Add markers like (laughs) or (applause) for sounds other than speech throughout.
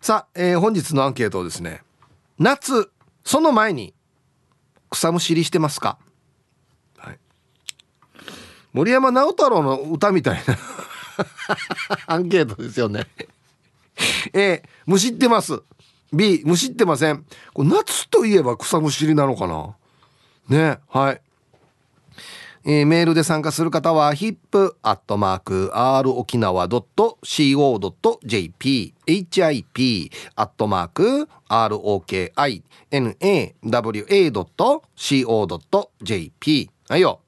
さあ、えー本日のアンケートをですね夏その前に草むしりしてますか、はい、森山直太朗の歌みたいな (laughs) アンケートですよね。A むしってます。B むしってません。これ夏といえば草むしりなのかな？ねはい。えーメールで参加する方は hip.r 沖縄 .co.jp hip アットマーク ROKINAWA.co.jp はいよ。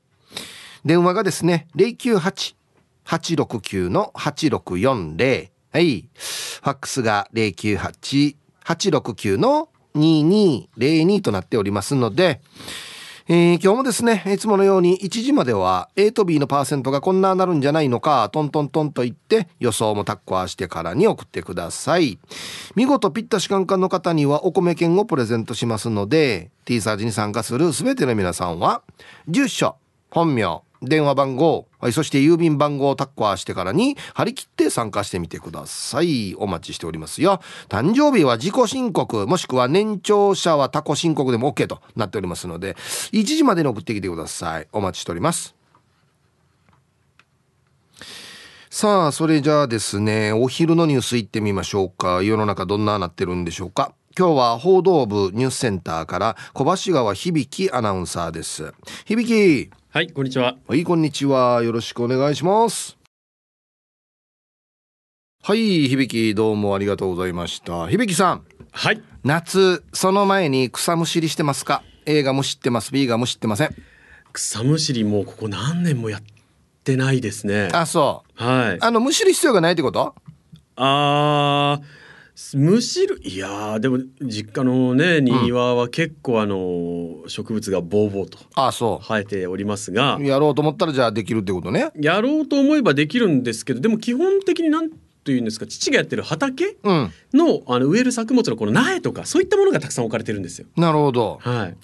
電話がですね098-869-8640はい。ファックスが098-869の2202となっておりますのでえ今日もですねいつものように1時までは A と B のパーセントがこんななるんじゃないのかトントントンと言って予想もタッコアしてからに送ってください。見事ピッタシカンカンの方にはお米券をプレゼントしますので T サージに参加する全ての皆さんは住所本名電話番号はいそして郵便番号をタッコアしてからに張り切って参加してみてください。お待ちしておりますよ。誕生日は自己申告もしくは年長者は他己申告でも OK となっておりますので1時までに送ってきてください。お待ちしております。さあそれじゃあですねお昼のニュース行ってみましょうか。世の中どんななってるんでしょうか。今日は報道部ニュースセンターから小橋川響アナウンサーです。響。はい、こんにちは。はい、こんにちは。よろしくお願いします。はい、響どうもありがとうございました。響さん、はい。夏、その前に草むしりしてますか ?A がむしってます、B がむしってません。草むしりもうここ何年もやってないですね。あ、そう。はい。あの、むしる必要がないってこと？あーむしるいやーでも実家のね庭は結構あの植物がボーボーとあ、そ生えておりますがう。やろうと思ったらじゃあできるってことね。やろうと思えばできるんですけどでも基本的になんというんですか父がやってる畑うん。のあの植える作物のこの苗とかそういったものがたくさん置かれてるんですよ。なるほど。はい。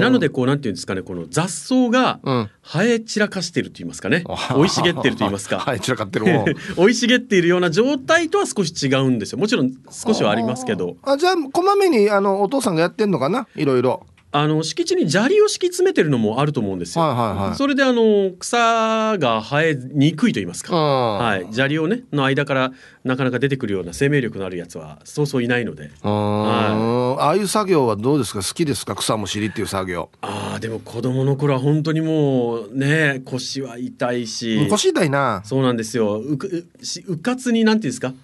なのでこうなんていうんですかねこの雑草がうん。生え散らかしてると言いますかね生い茂ってると言いますかはい、散らかってる。(laughs) 生い茂っているような状態とは少し違うんですよもちろん少しはありますけどあ、じゃあ、こまめに、あの、お父さんがやってんのかな？いろいろ。あの敷地に砂利を敷き詰めてるのもあると思うんですよ、はいはいはい。それであの草が生えにくいと言いますか、ははい、砂利をねの間からなかなか出てくるような生命力のあるやつはそうそういないので。うー。んああいう作業はどうですか？好きですか？草むしりっていう作業。あーでも子供の頃は本当にもうね腰は痛いし。腰痛いな。そうなんですよ。うくうしうかつになんていうんですか？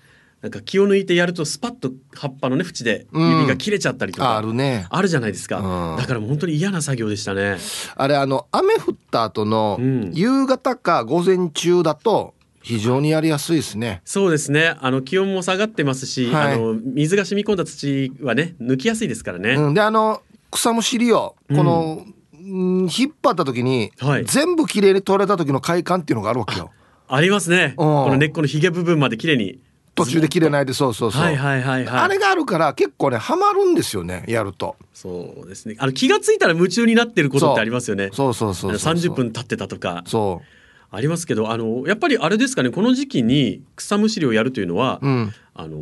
なんか気を抜いてやるとスパッと葉っぱのね縁で指が切れちゃったりとか、あるね。あるじゃないですか、うん。だからもう本当に嫌な作業でしたね。あれあの雨降った後のうん。夕方か午前中だと非常にやりやすいですね。そうですね。あの気温も下がってますし、はい。あの水が染み込んだ土はね抜きやすいですからね、うん、であの草むしりをこの、うん。引っ張った時に、はい。全部きれいに取れた時の快感っていうのがあるわけよ。ありますね、この根っこのひげ部分まで綺麗に途中で切れないでそうそうそう、はいはいはいはい。あれがあるから結構ねハマるんですよねやると。そうですね。あの気がついたら夢中になってることってありますよね。そうそうそうそうそう。あの30分経ってたとか。そありますけどあのやっぱりあれですかねこの時期に草むしりをやるというのは、ううん。あの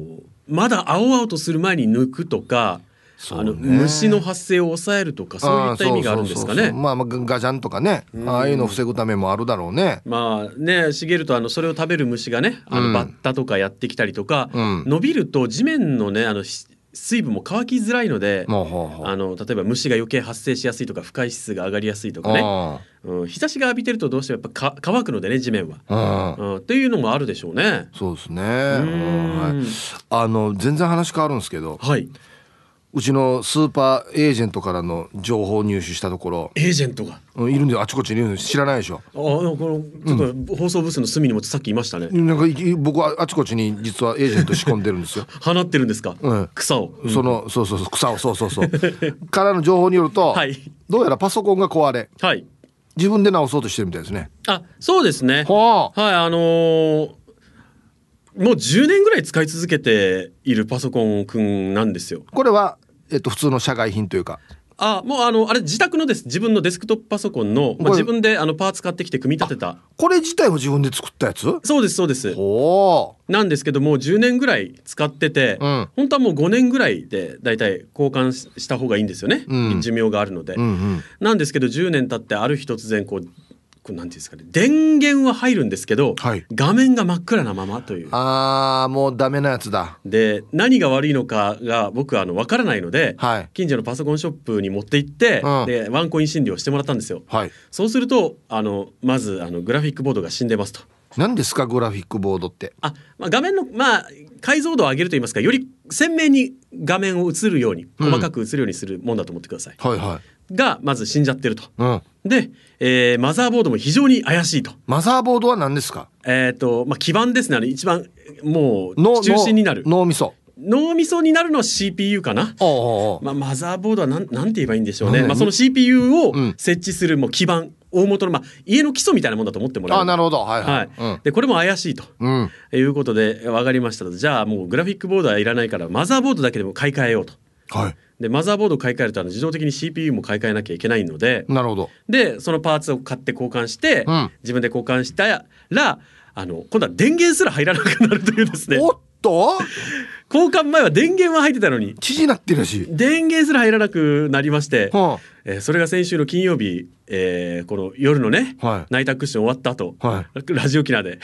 まだ青々とする前に抜くとか、ねあの虫の発生を抑えるとかそういった意味があるんですかね。まあまあガガジャンとかね。ああいうのを防ぐためもあるだろうね。まあね茂るとあのそれを食べる虫がねあうん。のバッタとかやってきたりとか、うん。伸びると地面のねあのし水分も乾きづらいので、もうほうほう。あの例えば虫が余計発生しやすいとか不快指数が上がりやすいとかね、あうん、日差しが浴びてるとどうしてもやっぱか乾くのでね地面は、あうん。うん、っていうのもあるでしょうね。そうですね。はい。んあの全然話変わるんですけど。はい、うちのスーパーエージェントからの情報を入手したところ。エージェントが？うんいるんであちこちにいるんです知らないでしょ。あのこのちょっと放送ブースの隅にもさっき言いましたね。なんかい僕はあちこちに実はエージェント仕込んでるんですよ。(laughs) 放ってるんですか、うん。草を。そのそうそうそう草をそうそうそうからの情報によると、はい。どうやらパソコンが壊れはい。自分で直そうとしてるみたいですね。あそうですね。はあ。はいあのーもう10年ぐらい使い続けているパソコンくんなんですよ。これは、えっと、普通の社外品というか。あもうあのあれ自宅のです。自分のデスクトップパソコンの、まあ、自分であのパーツ買ってきて組み立てた。これ自体も自分で作ったやつ？そうですそうです。おーなんですけどもう10年ぐらい使ってて、うん。本当はもう5年ぐらいでだいたい交換しした方がいいんですよね、うん。寿命があるので、うんうん。なんですけど10年経ってある日突然こうこうなんていうんですかね電源は入るんですけど、はい。画面が真っ暗なままという。あーもうダメなやつだ。で何が悪いのかが僕はあの分からないので、はい。近所のパソコンショップに持って行って、うん。でワンコイン診療してもらったんですよ。はい。そうするとあのまずあのグラフィックボードが死んでますと。何ですかグラフィックボードって？あ、まあ、画面の、まあ、解像度を上げると言いますかより鮮明に画面を映るようにうん。細かく映るようにするもんだと思ってください。はいはい。がまず死んじゃってると。うんで、えーマザーボードも非常に怪しいと。マザーボードは何ですか？えっ、と、まあ、基盤ですね。あの一番もうの中心になる。の脳みそ。脳みそになるのは CPU かな？おうおまあ、マザーボードはなんなんて言えばいいんでしょうね、うんまあ、その CPU をうん。設置するもう基盤大元の、まあ、家の基礎みたいなもんだと思ってもらえる。あなるほど。はいははい。い、でこれも怪しいと。うん。うんいうことで分かりましたと。じゃあもうグラフィックボードはいらないからマザーボードだけでも買い替えようと。はいでマザーボードを買い替えるとあの自動的に CPU も買い替えなきゃいけないのでなるほど。でそのパーツを買って交換して、うん。自分で交換したらあの今度は電源すら入らなくなるというですね。おっと？交換前は電源は入ってたのに。知事なってるし。電源すら入らなくなりまして、はえーそれが先週の金曜日、えーこの夜のね、はい。ナイタークッション終わった後、はラジオ機能で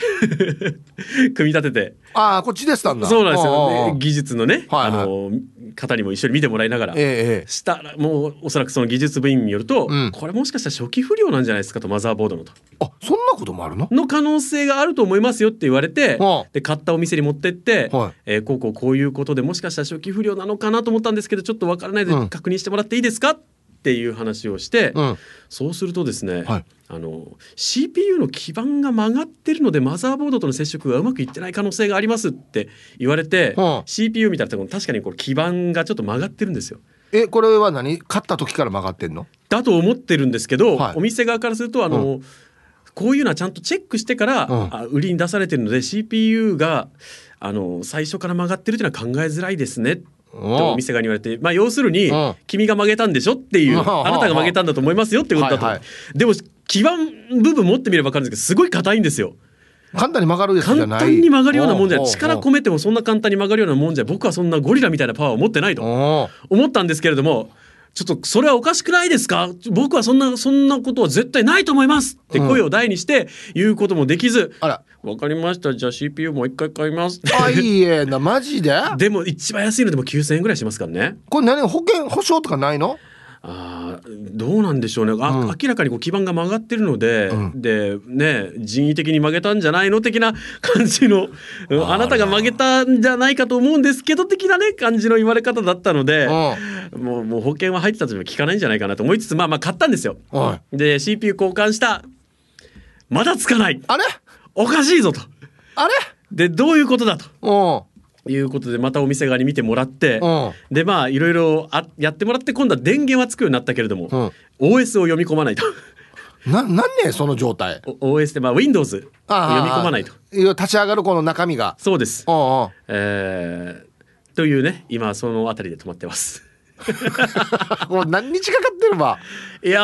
(laughs) 組み立ててああこっちでしたんだ。そうなんですよ、ね技術のね、はいはい。あの方にも一緒に見てもらいながら。ええええしたらもうおそらくその技術部員によると、うん。これもしかしたら初期不良なんじゃないですかとマザーボードのと。あそんなこともあるの？の可能性があると思いますよって言われて、はあ。で買ったお店に持ってって、はい。えーこうこうこういうことでもしかしたら初期不良なのかなと思ったんですけどちょっとわからないで確認してもらっていいですか、っていう話をして、うん。そうするとですね、はい。あの CPU の基板が曲がってるのでマザーボードとの接触がうまくいってない可能性がありますって言われて、はあ CPU 見たら確かにこれ基板がちょっと曲がってるんですよ。えこれは何？買った時から曲がってんの？だと思ってるんですけど、はい。お店側からするとあの、こういうのはちゃんとチェックしてから、うん。あ売りに出されてるので CPU があの最初から曲がってるっていうのは考えづらいですねってお店側に言われて、まあ、要するに、うん。君が曲げたんでしょっていう、うん。あなたが曲げたんだと思いますよってことだと、はいはでも基板部分持ってみれば分かるんですけどすごい硬いんですよ。簡単に曲がるやつじゃ簡ない。単に曲がるようなもんじゃない。力込めてもそんな簡単に曲がるようなもんじゃ僕はそんなゴリラみたいなパワーを持ってないと。思ったんですけれどもちょっとそれはおかしくないですか？僕はそんなそんなことは絶対ないと思います！って声を大にして言うこともできず、あら。わかりました。じゃあ CPU もう一回買います。あいいえ。なマジで？でも一番安いのでも9000円ぐらいしますからね。これ何？保険保証とかないの？あーどうなんでしょうね。あ、うん。明らかにこう基盤が曲がってるので、うん。でね人為的に曲げたんじゃないの的な (laughs) 感じのうんあなたが曲げたんじゃないかと思うんですけど的なね感じの言われ方だったので、もうもう保険は入ってたとしても効かないんじゃないかなと思いつつまあまあ買ったんですよ。はで CPU 交換した。まだつかない。あれ？おかしいぞと。あれ？でどういうことだと。うんいうことでまたお店側に見てもらってうん。でまあいろいろあやってもらって今度は電源はつくようになったけれども、うん。OS を読み込まないと。ななんねその状態。お OS ってまあ Windows を読み込まないと。立ち上がるこの中身が。そうです。う、んうん。えーというね今そのあたりで止まってます。(laughs) もう何日かかってるわ。いや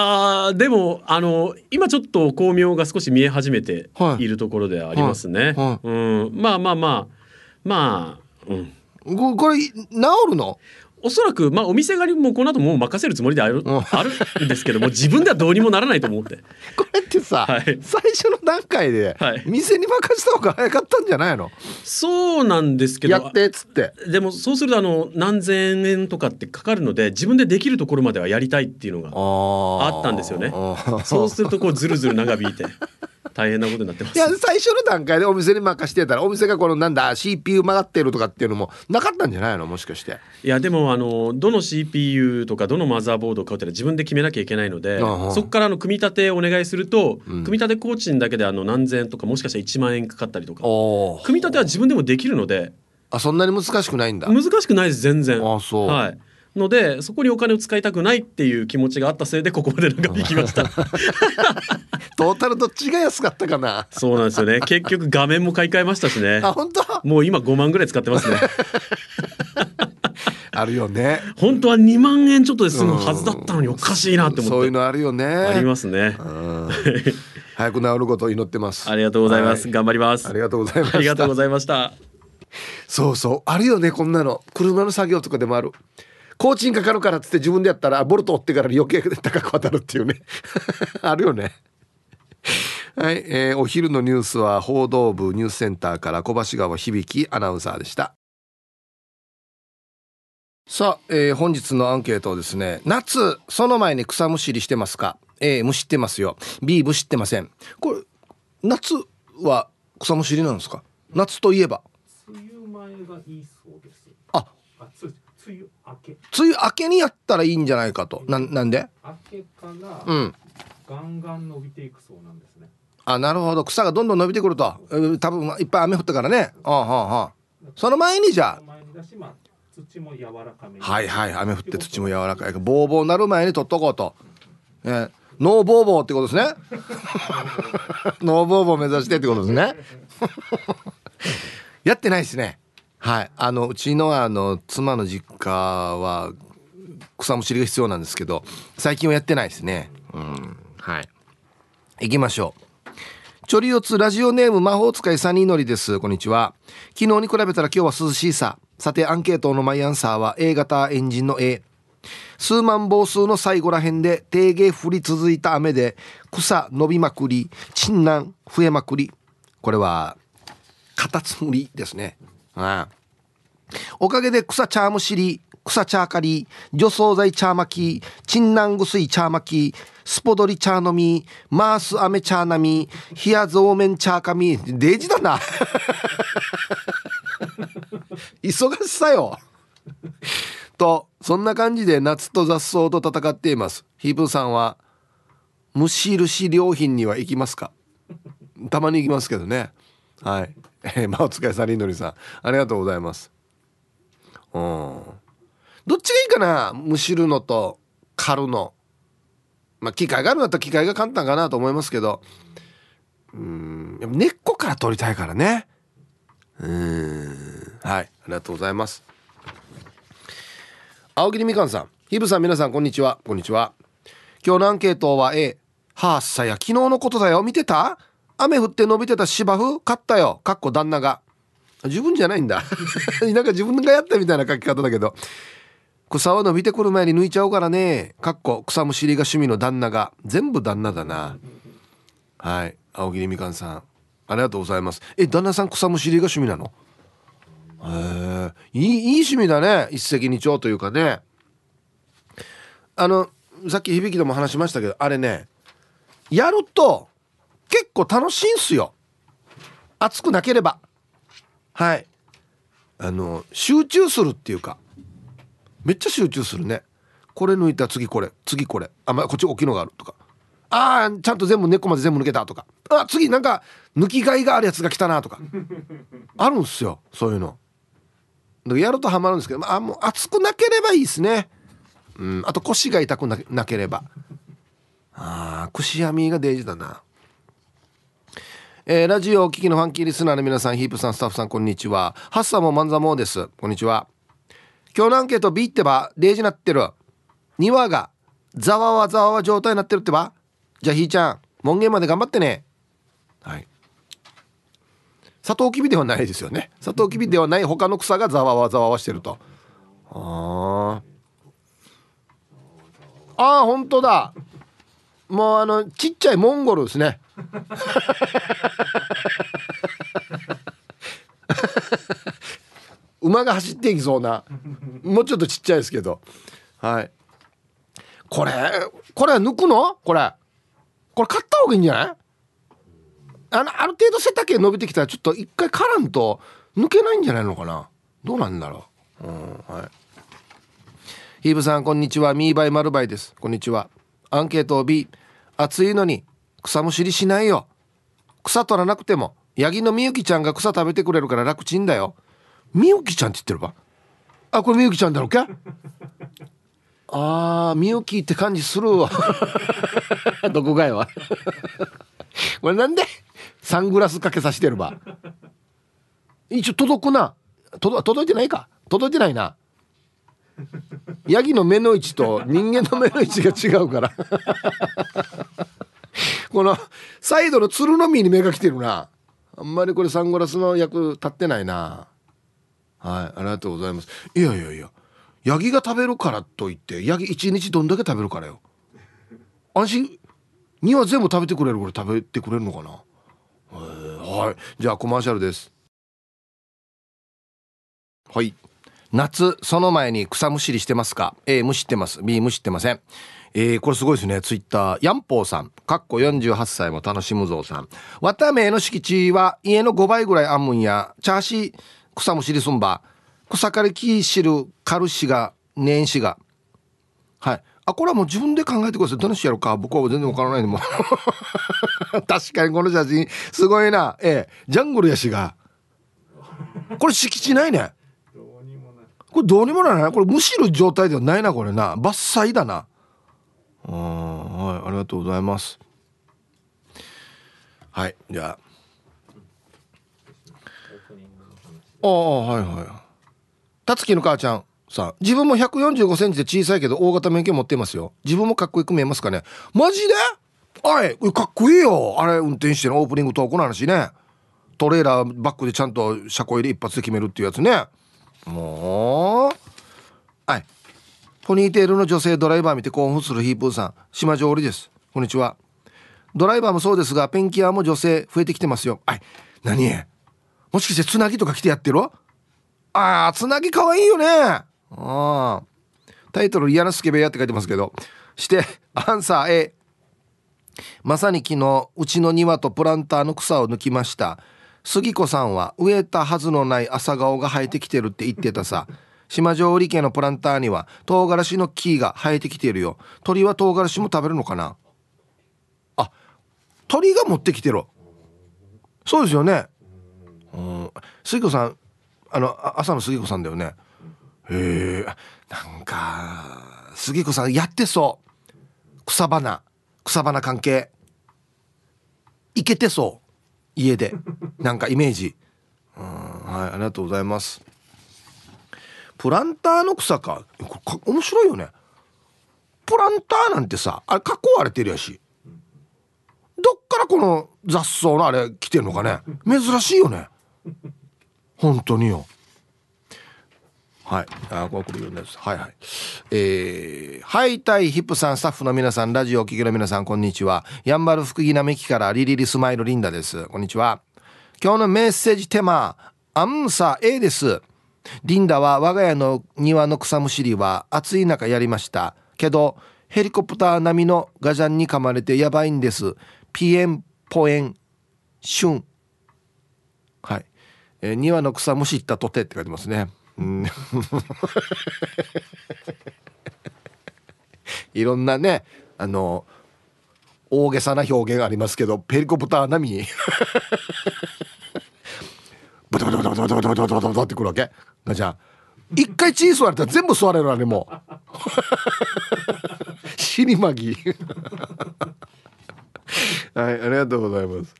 ーでもあの今ちょっと光明が少し見え始めてはい。いるところではありますね。はうん、まあまあまあまあ、うん、ここれ治るの？おそらく、まあ、お店側にもこの後もう任せるつもりである,、ん。あるんですけども自分ではどうにもならないと思って (laughs) これってさ、はい。最初の段階ではい。店に任せた方が早かったんじゃないの、そうなんですけどやってっつって。でもそうするとあの何千円とかってかかるので自分でできるところまではやりたいっていうのがああったんですよね。あそうするとこうずるずる長引いて大変なことになってます。いや最初の段階でお店に任してたらお店がこのなんだ CPU 曲がってるとかっていうのもなかったんじゃないの？もしかして。いやでもあのどの CPU とかどのマザーボードを買うってのは自分で決めなきゃいけないのでああ。そこからあの組み立てお願いすると、うん。組み立て工賃だけであの何千円とかもしかしたら1万円かかったりとか。お組み立ては自分でもできるので。あそんなに難しくないんだ。難しくないです全然。あそう。はいのでそこにお金を使いたくないっていう気持ちがあったせいでここまで長引きました。(laughs) トータルどっちが安かったかな？そうなんですよね。結局画面も買い替えましたしね。あ本当？もう今5万ぐらい使ってますね。(laughs) あるよね。本当は2万円ちょっとで済むはずだったのにおかしいなって思って。そういうのあるよね。ありますね。早く治ることを祈ってます。ありがとうございます、は頑張ります。ありがとうございました。ありがとうございました。そうそう。あるよねこんなの。車の作業とかでもある工賃かかるからっつって自分でやったらボルト追ってから余計高く当たるっていうね。(laughs) あるよね。はい、えーお昼のニュースは報道部ニュースセンターから小橋川響アナウンサーでした。さあ、えー本日のアンケートですね夏その前に草むしりしてますか？A むしってますよ。B むしってません。これ夏は草むしりなんですか？夏といえば？梅雨前がいいそうです。梅雨明け。にやったらいいんじゃないかと。ななんで？明けから、うん。ガンガン伸びていくそうなんですね。あなるほど。草がどんどん伸びてくると。えー多分いっぱい雨降ったからね。ああはあはあその前にじゃあ、土も柔らかめはいはい雨降って土も柔らかい。ボーボーなる前に取っとこうと、えーノーボーボーってことですね。(laughs) ノーボーボー。(laughs) 目指してってことですね。(laughs) やってないですねはい。あのうちのあの妻の実家は草むしりが必要なんですけど最近はやってないですね。うん。はい。行きましょう。チョリオツラジオネーム魔法使いサニーノリです。こんにちは。昨日に比べたら今日は涼しいさ。さてアンケートのマイアンサーは A 型エンジンの A 数万房数の最後らへんで低芸降り続いた雨で草伸びまくり沈南増えまくり。これはカタツムリですね。あおかげで草茶むしり草茶刈り除草剤茶巻き沈南薬茶巻きスポドリ茶飲みマース飴茶飲み冷や増麺茶かみデージだな。(laughs) 忙しさよ。とそんな感じで夏と雑草と戦っています。ヒープーさんは無印良品には行きますか？たまに行きますけどね。はい。えー、まあお疲れさりのりさん。ありがとうございます。うん。どっちがいいかな？むしるのと刈るの。まあ機械があるんだったら機械が簡単かなと思いますけど。うん。根っこから取りたいからね。うん。はい。ありがとうございます。青桐みかんさん。ヒブさん皆さんこんにちは。こんにちは。今日のアンケートは A はあさや昨日のことだよ。見てた？雨降って伸びてた芝生買ったよ。かっこ旦那が。自分じゃないんだ。なんか自分がやったみたいな書き方だけど。草は伸びてくる前に抜いちゃうからね。かっこ草むしりが趣味の旦那が。全部旦那だな。はい。青桐みかんさん。ありがとうございます。え旦那さん草むしりが趣味なの？へえ。いいいい趣味だね。一石二鳥というかね。あのさっき響きでも話しましたけどあれね。やると結構楽しいんすよ。熱くなければ。はい。あの集中するっていうか。めっちゃ集中するね。これ抜いたら次これ。次これ。あ、まあ、こっち大きいのがあるとか。あーちゃんと全部根っこまで全部抜けたとか。あ次なんか抜きがいがあるやつが来たなとか。あるんすよ。そういうの。やるとハマるんですけど、まあ、もう熱くなければいいですね。うん。あと腰が痛くなければ。あー串編みが大事だな。えーラジオをお聞きのファンキーリスナーの皆さんヒープさんスタッフさんこんにちは。ハッサモマンザモーです。こんにちは。今日のアンケート B ってばデージなってる。庭がざわわざわわ状態になってるってば。じゃあひーちゃん門限まで頑張ってね。はい。サトウキビではないですよね。サトウキビではない他の草がざわわざわわしてると。あー。あー本当だ。もうあのちっちゃいモンゴルですね。馬が走っていきそうなもうちょっとちっちゃいですけど。はい。これこれ抜くの？これ。これ買った方がいいんじゃない？あのある程度背丈伸びてきたらちょっと一回からんと抜けないんじゃないのかな？どうなんだろう？うんはい。ヒーブさんこんにちは。ミーバイマルバイです。こんにちは。アンケート B 暑いのに草むしりしないよ。草取らなくてもヤギのみゆきちゃんが草食べてくれるから楽ちんだよ。みゆきちゃんって言ってるばあこれみゆきちゃんだろうかあーみゆきって感じするわ。(laughs) どこがよこれなんで？サングラスかけさせてるば一応届くな。届届いてないか？届いてないな。ヤギの目の位置と人間の目の位置が違うからこのサイドの鶴の実に目が来てるな。あんまりこれサングラスの役立ってないな。はいありがとうございます。いやいやいやヤギが食べるからといってヤギ一日どんだけ食べるからよ。安心。には全部食べてくれるこれ食べてくれるのかな。はい。じゃあコマーシャルです。はい。夏その前に草むしりしてますか？A むしってます。B むしってません。えー、これすごいですね。ツイッター。ヤンポーさん。かっこ48歳も楽しむぞうさん。綿目の敷地は家の5倍ぐらいあんむんや。チャーシー草むしりすんば。草刈りきしるカルシが年始が。はい。あこれはもう自分で考えてください。どのしやるか僕は全然わからないでも (laughs) 確かにこの写真すごいな。ええ。ジャングルやしが。これ敷地ないね。どうにもない。これどうにもならない。これむしる状態ではないなこれな。伐採だなうん。はいありがとうございます。はいじゃオープニングの話あ。ああはいはい。たつきの母ちゃんさん。自分も1 4 5センチで小さいけど大型免許持ってますよ。自分もかっこよく見えますかね。マジで？はいかっこいいよ。あれ運転してのオープニングトークの話ね。トレーラーバックでちゃんと車庫入れ一発で決めるっていうやつね。もう。はい。ポニーテールの女性ドライバー見て興奮するヒープーさん。島上織です。こんにちは。ドライバーもそうですがペンキ屋も女性増えてきてますよ。はい何？もしかしてつなぎとか来てやってる？ああつなぎかわいいよね。ああタイトル「嫌なスケベ屋」って書いてますけど。してアンサー A まさに昨日うちの庭とプランターの草を抜きました。杉子さんは植えたはずのない朝顔が生えてきてるって言ってたさ。島上織家のプランターには唐辛子の木が生えてきているよ。鳥は唐辛子も食べるのかな？あ鳥が持ってきてるそうですよね。うん。杉子さんあの朝の杉子さんだよね。へえ。なんか杉子さんやってそう。草花。草花関係。いけてそう。家で。なんかイメージ。うん。はいありがとうございます。プランターの草かこれか面白いよねプランターなんてさあれ囲われてるやしどっからこの雑草のあれ来てるのかね珍しいよね本当によはい。あ、これ来るようです。はいはい。えー、はいたいヒップさん、スタッフの皆さん、ラジオお聞きの皆さん、こんにちは。やんばる福木並木からリリリスマイルリンダです。こんにちは。今日のメッセージテーマ、アンサー A です。リンダは我が家の庭の草むしりは暑い中やりました。けど、ヘリコプター並みのガジャンに噛まれてやばいんです。ピエン、ポエン、シュン。はい。えー庭の草むしったとてって書いてますね。うん (laughs) いろんなねあの大げさな表現ありますけどヘリコプター並みにブタブタブタブタブタブタブタブタブタってくるわけガチャ一回チー座れたら全部座れるあれもう死にまぎはいありがとうございます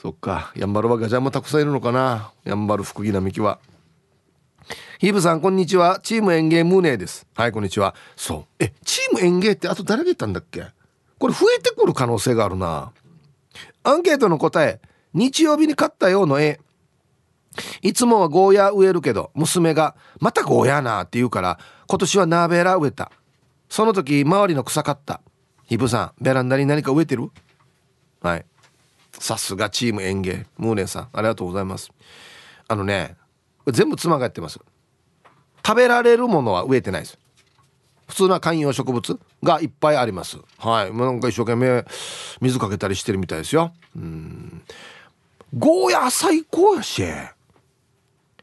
そっかやんばるはガチャンもたくさんいるのかなやんばる福木並木はヒーブさんこんにちはチーム園芸ムーネーですはいこんにちはそうえチーム園芸ってあと誰が言ったんだっけこれ増えてくる可能性があるなアンケートの答え日曜日に買ったようの絵いつもはゴーヤー植えるけど娘が「またゴーヤーな」って言うから今年はナーベラ植えた。その時周りの草刈った。ヒブさんベランダに何か植えてる？はい。さすがチーム園芸。ムーネーさんありがとうございます。あのね全部妻がやってます。食べられるものは植えてないです。普通な観葉植物がいっぱいあります。はい。もうなんか一生懸命水かけたりしてるみたいですよ。うん。ゴーヤー最高やし。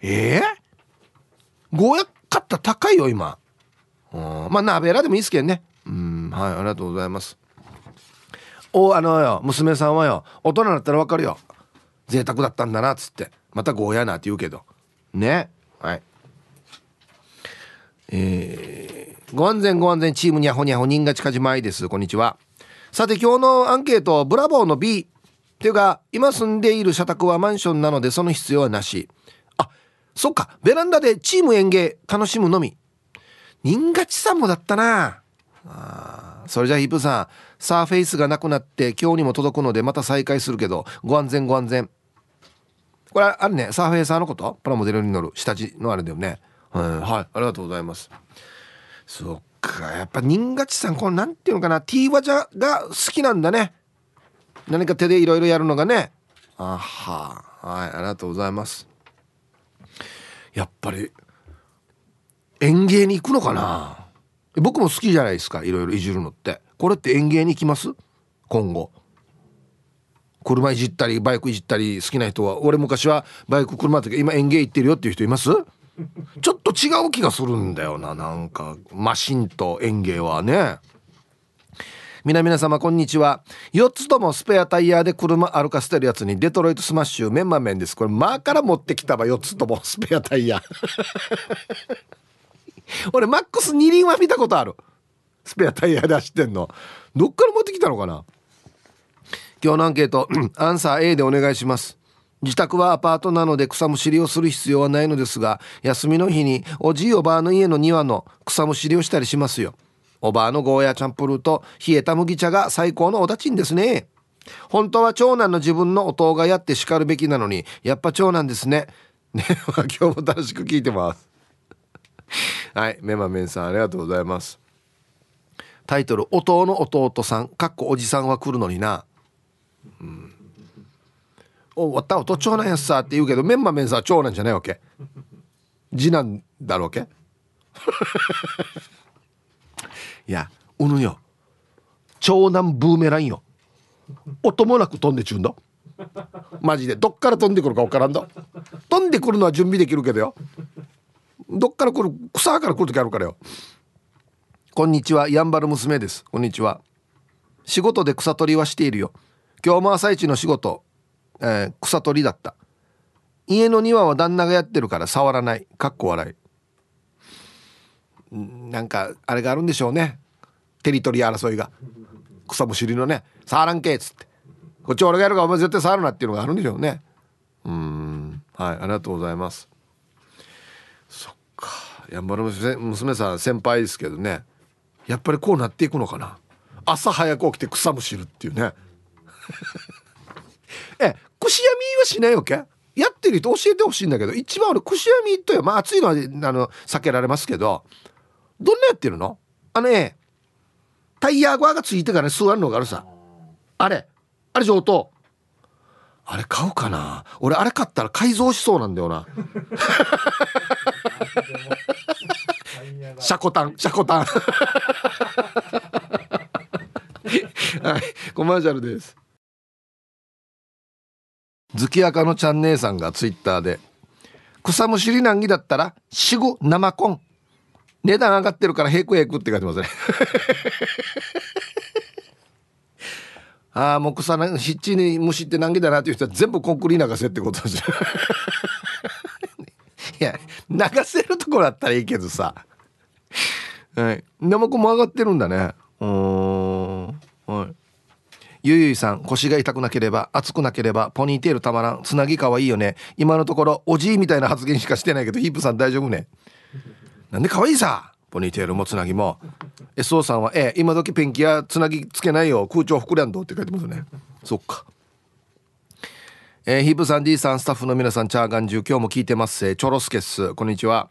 ええゴーヤ買った高いよ今。うん。まあナベラでもいいですけどね。うん。はいありがとうございます。おあのよ娘さんはよ大人になったらわかるよ。贅沢だったんだなっつって。またゴーヤなって言うけど。ね。はい。えー、ご安全ご安全チームにゃほにゃほ人が近島愛です。こんにちは。さて今日のアンケートブラボーの B っていうか今住んでいる社宅はマンションなのでその必要はなし。そっかベランダでチーム園芸楽しむのみ。新勝さんもだったな。あーそれじゃあヒップさん。サーフェイスがなくなって今日にも届くのでまた再開するけどご安全ご安全。これあるねサーフェイサーのこと？プラモデルに乗る下地のあれだよね。はい、はい、ありがとうございます。そっかやっぱ新勝さんこのなんていうのかな T ワジャが好きなんだね。何か手でいろいろやるのがね。あははいありがとうございます。やっぱり園芸に行くのかな？僕も好きじゃないですかいろいろいじるのって。これって園芸に行きます？今後。車いじったりバイクいじったり好きな人は。俺昔はバイク車って今園芸行ってるよっていう人います？ちょっと違う気がするんだよななんかマシンと園芸はね。皆々様こんにちは。4つともスペアタイヤで車歩かせてるやつにデトロイトスマッシュメンマメンです。これマーから持ってきたわ4つともスペアタイヤ。(laughs) 俺マックス2輪は見たことある。スペアタイヤで走ってんの。どっから持ってきたのかな？今日のアンケート (clears throat) アンサー A でお願いします。自宅はアパートなので草むしりをする必要はないのですが休みの日におじいおばあの家の庭の草むしりをしたりしますよ。おばあのゴーヤチャンプルーと冷えた麦茶が最高のおだちんですね。本当は長男の自分の弟がやって叱るべきなのにやっぱ長男ですね。ね (laughs) 今日も楽しく聞いてます。(laughs) はいメマメンさんありがとうございます。タイトル「弟の弟さん」かっこおじさんは来るのにな。うん。おわった？おと長男やっさって言うけどメンマメンさんは長男じゃないわけ。次男だろうけ。いやうぬよ。長男ブーメランよ。音もなく飛んでちゅうんだマジで。どっから飛んでくるか分からんだ飛んでくるのは準備できるけどよ。どっから来る草から来る時あるからよ。こんにちは。やんばる娘です。こんにちは。仕事で草取りはしているよ。今日も朝一の仕事、えー草取りだった。家の庭は旦那がやってるから触らない。かっこ笑い。なんかあれがあるんでしょうね。テリトリー争いが。草むしりのね。触らんけっつって。こっち俺がやるからお前絶対触るなっていうのがあるんでしょうね。うん。はいありがとうございます。そっか。やんばる娘さん先輩ですけどね。やっぱりこうなっていくのかな。朝早く起きて草むしるっていうね。(laughs) えくしやみはしないわけ？やってる人教えてほしいんだけど一番俺くしやみとまあ暑いのはあの避けられますけど。どんなやってるの？あのねタイヤ側がついてから座るのがあるさ。あれあれ上等。あれ買うかな？俺あれ買ったら改造しそうなんだよな。シャコタンシャコタン。(laughs) はいコマーシャルです。月赤のちゃん姉さんがツイッターで草むしり難儀だったら死後生コン値段上がってるからへくへくって書いてますね。(laughs) ああもう草な湿地に虫って難儀だなっていう人は全部コンクリ流せってことですよいや流せるところだったらいいけどさ。はい。生コンも上がってるんだね。うーん。はい。ゆいゆいさん腰が痛くなければ熱くなければポニーテールたまらん。つなぎかわいいよね。今のところおじいみたいな発言しかしてないけどヒープさん大丈夫ねなんでかわいさポニーテールもつなぎも。SO さんは「ええ今時ペンキやつなぎつけないよ。空調膨らんど」って書いてますね。そっか。えー、ヒープさん D さんスタッフの皆さんチャーガンジュ今日も聞いてます。せチョロスケっす。こんにちは。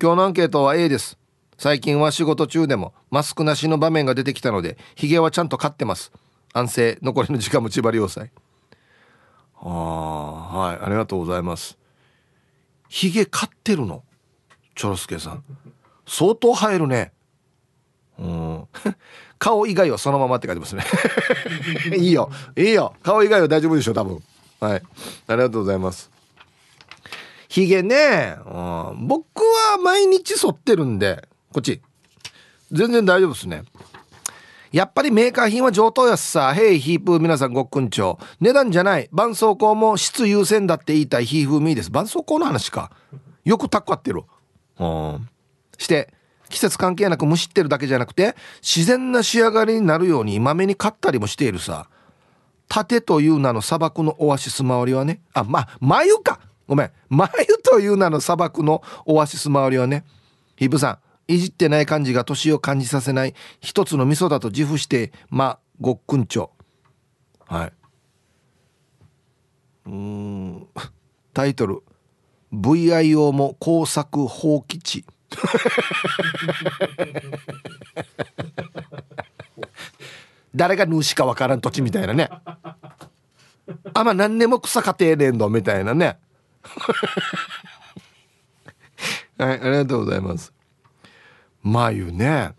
今日のアンケートは A です。最近は仕事中でもマスクなしの場面が出てきたのでヒゲはちゃんと飼ってます。安静残りの時間も千葉良斎ああはいありがとうございます。ヒゲ飼ってるの？チョロスケさん。相当生えるね。うん。顔以外はそのままって書いてますね。(laughs) いいよ。いいよ。顔以外は大丈夫でしょ多分。はい。ありがとうございます。ヒゲね、うん、僕は毎日剃ってるんでこっち。全然大丈夫ですね。やっぱりメーカー品は上等やすさ。ヘイヒープー皆さんごっくんちょう。値段じゃない。絆創膏も質優先だって言いたいヒーフーミーです。絆創膏の話か。よくタッコってる。うん。して、季節関係なくむしってるだけじゃなくて、自然な仕上がりになるようにまめに買ったりもしているさ。盾という名の砂漠のオアシス周りはね。あ、ま、眉か。ごめん。眉という名の砂漠のオアシス周りはね。ヒープさん、いじってない感じが年を感じさせない一つの味噌だと自負してまごっくんちょはいうんタイトル VIO も工作放棄地。(laughs) 誰が主かわからん土地みたいなね。あまあ何年も草家庭連動みたいなね。(laughs) はいありがとうございます。眉ね。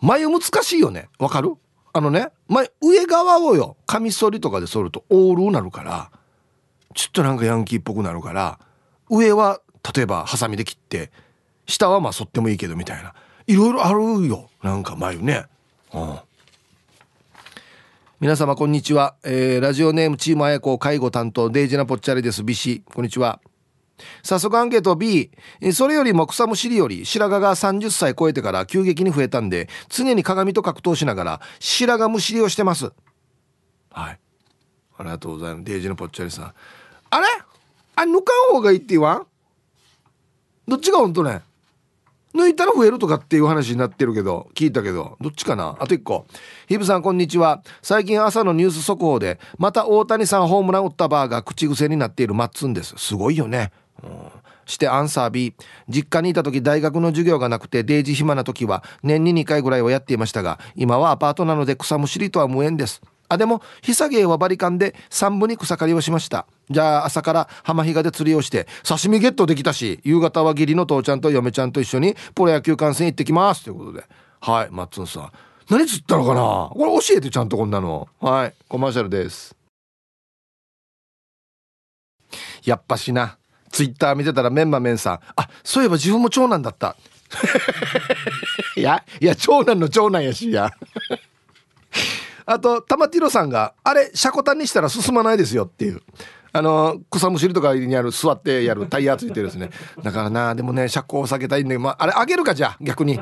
眉難しいよね。わかる？あのね前上側をよカミソリとかで剃るとオールなるから。ちょっとなんかヤンキーっぽくなるから上は例えばハサミで切って下はまあ剃ってもいいけどみたいな。いろいろあるよ。なんか眉ね。うん。皆様こんにちは、えー、ラジオネームチームあやこ介護担当デイジナポッチャリです。ビシこんにちは。早速アンケート B それよりも草むしりより白髪が30歳超えてから急激に増えたんで常に鏡と格闘しながら白髪むしりをしてます。はい。ありがとうございます。デイジのぽっちゃりさん。あれ？あ抜かん方がいいって言わん？どっちが本当ね抜いたら増えるとかっていう話になってるけど聞いたけど。どっちかな？あと1個。ヒブさんこんにちは。最近朝のニュース速報でまた大谷さんホームラン打ったバーが口癖になっている。マッツンです。すごいよね、うん、してアンサー B 実家にいた時大学の授業がなくてデイジ暇な時は年に2回ぐらいはやっていましたが今はアパートなので草むしりとは無縁です。あでもひさげはバリカンで3分に草刈りをしました。じゃあ朝から浜比嘉で釣りをして刺身ゲットできたし夕方は義理の父ちゃんと嫁ちゃんと一緒にプロ野球観戦行ってきます。ということで。はいマッツンさん。何釣ったのかな？これ教えてちゃんとこんなの。はいコマーシャルです。やっぱしな。ツイッター見てたらメンマメンさん。あそういえば自分も長男だった。(laughs) いやいや長男の長男やしや。あと玉ティロさんがあれシャコタンにしたら進まないですよっていう。あの草むしりとかにある座ってやるタイヤついてるですね。だからなでもね車高を下げたいんで、まあ、あれ上げるかじゃあ逆に。(laughs)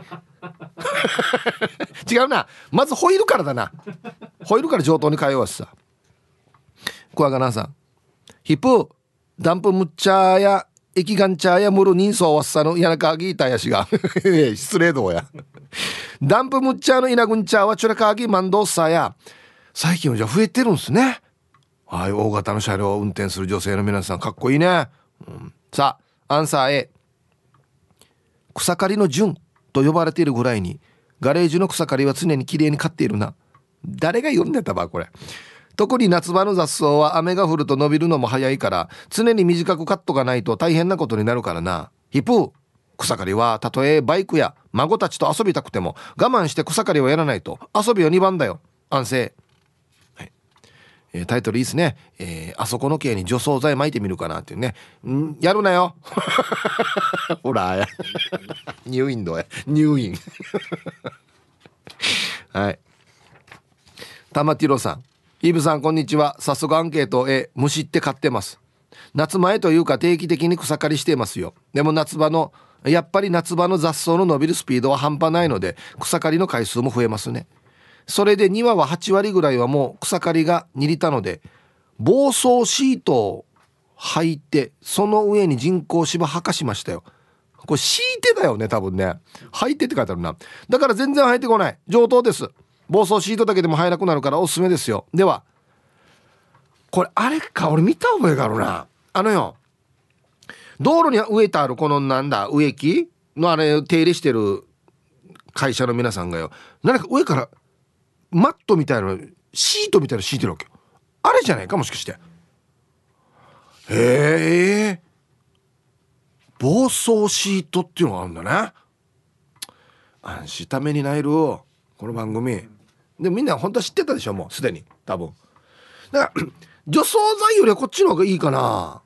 違うな。まずホイールからだな。ホイールから上等に変えようしさ。小若菜さん。ヒップダンプムッチャーや駅ガンチャーやムル人相わっさの柳川ギータやしが。(laughs) 失礼道や。ダンプムッチャーの稲ぐんちゃーはチュラカーギマンドッサーや最近はじゃあ増えてるんですね。はい大型の車両を運転する女性の皆さんかっこいいね、うん、さあアンサー A 草刈りの順と呼ばれているぐらいにガレージの草刈りは常に綺麗に刈っているな。誰が読んでたばこれ。特に夏場の雑草は雨が降ると伸びるのも早いから常に短くカットがないと大変なことになるからな。ヒプー。草刈りはたとえバイクや孫たちと遊びたくても我慢して草刈りをやらないと遊びは2番だよ。安静、はい。えー、タイトルいいですね、えー、あそこの系に除草剤巻いてみるかなっていうね。んやるなよ。(laughs) ほらや。入院どや。入院 (laughs) はい。玉ティロさん。イブさんこんにちは。早速アンケート A 虫って買ってます。夏前というか定期的に草刈りしていますよ。でも夏場のやっぱり夏場の雑草の伸びるスピードは半端ないので草刈りの回数も増えますね。それで2羽は8割ぐらいはもう草刈りが握りたので防草シートを履いてその上に人工芝履かしましたよ。これ敷いてだよね多分ね。履いてって書いてあるな。だから全然履いてこない。上等です。防草シートだけでも入らなくなるからおすすめですよ。ではこれあれか俺見た覚えがあるな。あのよ道路に植えてあるこのなんだ植木のあれ手入れしてる会社の皆さんがよ。何か上からマットみたいなシートみたいなの敷いてるわけよ。あれじゃないかもしかして。へえ。防草シートっていうのがあるんだね。安心ためにないるこの番組。でみんな本当は知ってたでしょもうすでに。多分。だから除草剤よりはこっちの方がいいかな。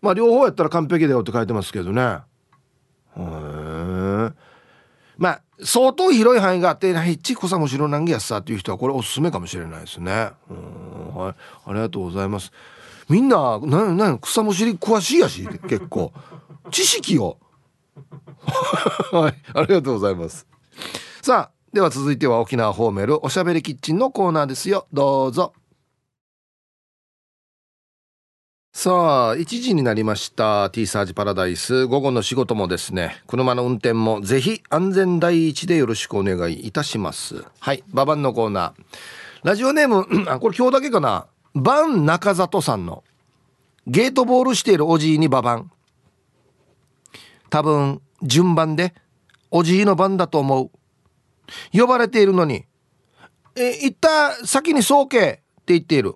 まあ両方やったら完璧だよって書いてますけどね。へえ。まあ相当広い範囲があって「ヒッチコサムシロナンギやさ」っていう人はこれおすすめかもしれないですね。うんはい。ありがとうございます。みんななな草むしり詳しいやし結構。知識を。(laughs) はい。ありがとうございます。さあでは続いては沖縄ホーメルおしゃべりキッチンのコーナーですよ。どうぞ。さあ1時になりました T サージパラダイス。午後の仕事もですね車の運転もぜひ安全第一でよろしくお願いいたします。はいババンのコーナー。ラジオネーム (clears throat) あこれ今日だけかな。バン中里さんのゲートボールしているおじいにババン多分順番でおじいの番だと思う。呼ばれているのに「え行った先に早慶」って言っている。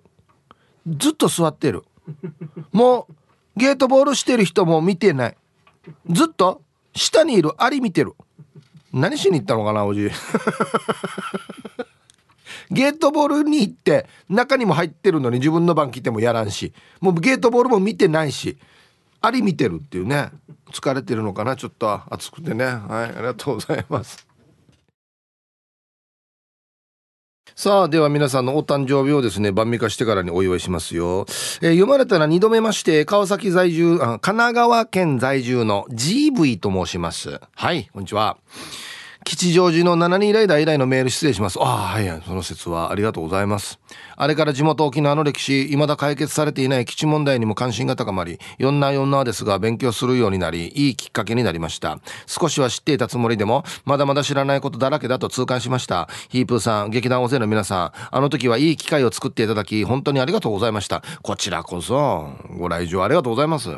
ずっと座っている。(laughs) もうゲートボールしてる人も見てない。ずっと下にいるアリ見てる。何しに行ったのかなおじい。(laughs) ゲートボールに行って中にも入ってるのに自分の番来てもやらんし。もうゲートボールも見てないしアリ見てるっていうね。疲れてるのかなちょっと暑くてね。はいありがとうございます。さあでは皆さんのお誕生日をですね晩味化してからにお祝いしますよ、えー、読まれたら二度目まして川崎在住神奈川県在住の GV と申します。はいこんにちは。吉祥寺の7人ライダー以来のメール失礼します。ああ、はい、その説はありがとうございます。あれから地元沖縄の歴史、未だ解決されていない基地問題にも関心が高まり、4な4なですが勉強するようになり、いいきっかけになりました。少しは知っていたつもりでも、まだまだ知らないことだらけだと痛感しました。ヒープーさん、劇団大勢の皆さん、あの時はいい機会を作っていただき、本当にありがとうございました。こちらこそ、ご来場ありがとうございます。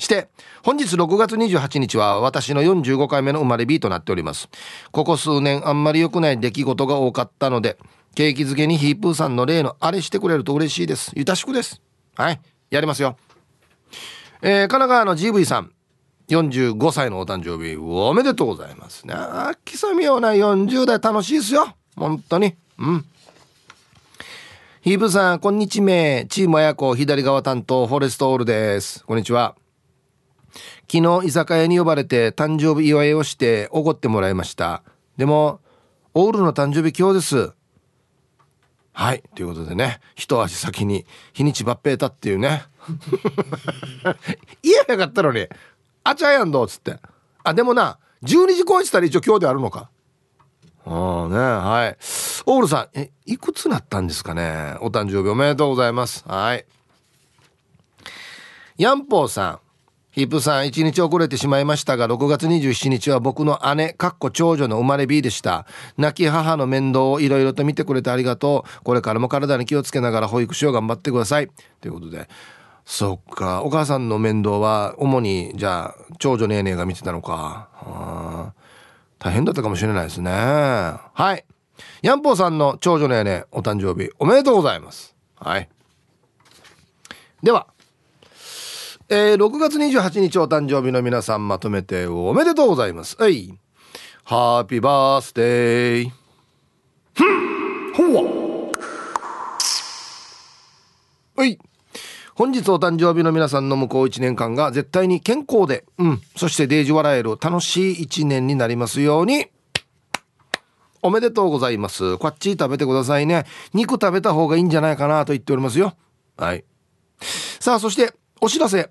して本日6月28日は私の45回目の生まれ日となっております。ここ数年あんまり良くない出来事が多かったので景気づけにヒープーさんの例のあれしてくれると嬉しいです。ゆたしくです。はい。やりますよ。えー、神奈川の GV さん。45歳のお誕生日。おめでとうございます。ねきさみような40代楽しいですよ。本当に。うん。ヒープーさんこんにちは。チーム親子左側担当フォレストオールです。こんにちは。昨日居酒屋に呼ばれて誕生日祝いをしておごってもらいました。でもオールの誕生日今日です。はい。ということでね一足先に日にち抜兵たっていうね。(laughs) 言えなかったのに「あちゃやんど」っつって。あでもな12時超えてたら一応今日であるのか。ああね。はい。オールさんえいくつなったんですかね。お誕生日おめでとうございます。はい。ヤンポーさん。ヒップさん、一日遅れてしまいましたが、6月27日は僕の姉、かっこ長女の生まれ日でした。亡き母の面倒をいろいろと見てくれてありがとう。これからも体に気をつけながら保育士を頑張ってください。ということで。そっか。お母さんの面倒は、主に、じゃあ、長女ネーネーが見てたのか。大変だったかもしれないですね。はい。ヤンポーさんの長女ネーネー、お誕生日、おめでとうございます。はい。では、えー、6月28日お誕生日の皆さんまとめておめでとうございます。はい。ハッピーバースデー。ふんほわはい。本日お誕生日の皆さんの向こう1年間が絶対に健康で、うん、そしてデージ笑える楽しい1年になりますように。おめでとうございます。こっち食べてくださいね。肉食べた方がいいんじゃないかなと言っておりますよ。はい。さあ、そして、お知らせ。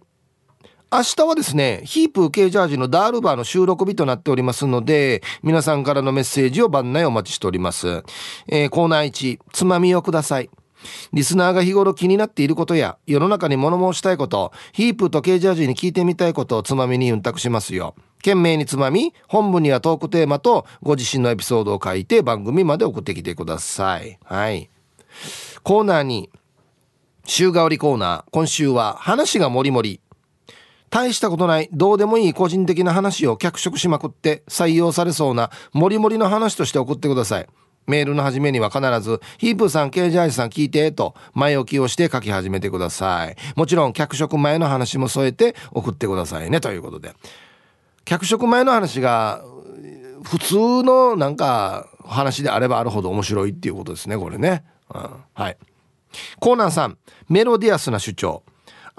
明日はですね、ヒープー K ジャージのダールバーの収録日となっておりますので、皆さんからのメッセージを番内お待ちしております。えー、コーナー1、つまみをください。リスナーが日頃気になっていることや、世の中に物申したいこと、ヒープと K ジャージに聞いてみたいことをつまみにうんたくしますよ。懸命につまみ、本文にはトークテーマとご自身のエピソードを書いて番組まで送ってきてください。はい。コーナーに、週替わりコーナー、今週は話がもりもり。大したことないどうでもいい個人的な話を脚色しまくって採用されそうなモリモリの話として送ってください。メールの始めには必ず「ヒープさんケージャージさん聞いて」と前置きをして書き始めてください。もちろん脚色前の話も添えて送ってくださいねということで。脚色前の話が普通のなんか話であればあるほど面白いっていうことですねこれね、うん、はい。コーナーさんメロディアスな主張。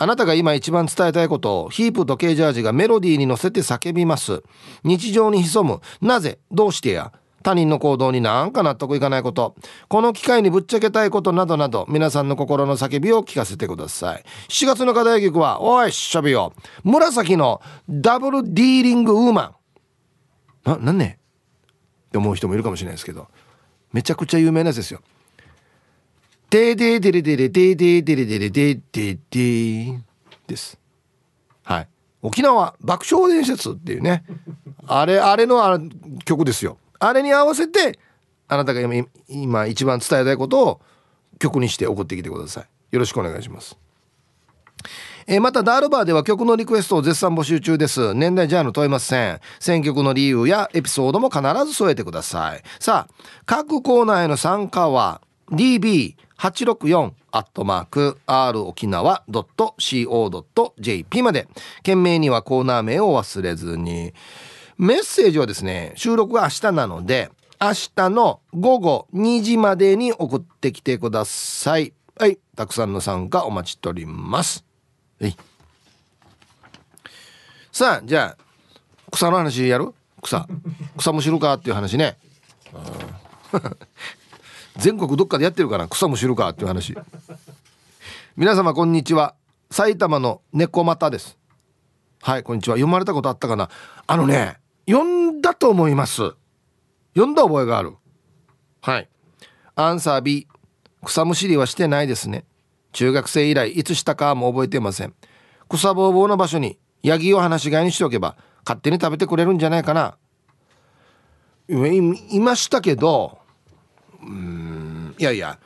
あなたが今一番伝えたいことをヒープとケージャージがメロディーに乗せて叫びます。日常に潜む。なぜ？どうしてや？他人の行動になんか納得いかないこと。この機会にぶっちゃけたいことなどなど皆さんの心の叫びを聞かせてください。7月の課題曲は「おいしゃべよ」紫のダブルディーリングウーマン。ななんね？って思う人もいるかもしれないですけど。めちゃくちゃ有名なやつですよ。でででれでれでででれでれでででです。はい。沖縄爆笑伝説っていうね。あれあれのあ曲ですよ。あれに合わせてあなたが今今一番伝えたいことを曲にして送ってきてください。よろしくお願いします。え、またダールバーでは曲のリクエストを絶賛募集中です。年代ジャンル問いません。選曲の理由やエピソードも必ず添えてください。さあ各コーナーへの参加は DB 864アットマーク r 沖縄 .co.jp まで。件名にはコーナー名を忘れずに。メッセージはですね収録は明日なので明日の午後2時までに送ってきてください。はいたくさんの参加お待ちしております。はい。さあじゃあ草の話やる？草。草むしるか？っていう話ね。全国どっかでやってるかな草むしるかっていう話。皆様こんにちは。埼玉の猫又です。はいこんにちは。読まれたことあったかな。あのね読んだと思います。読んだ覚えがある。はい。アンサー B 草むしりはしてないですね。中学生以来いつしたかも覚えてません。草ぼうぼうの場所にヤギを放し飼いにしておけば勝手に食べてくれるんじゃないかな。いましたけどうん。いやいや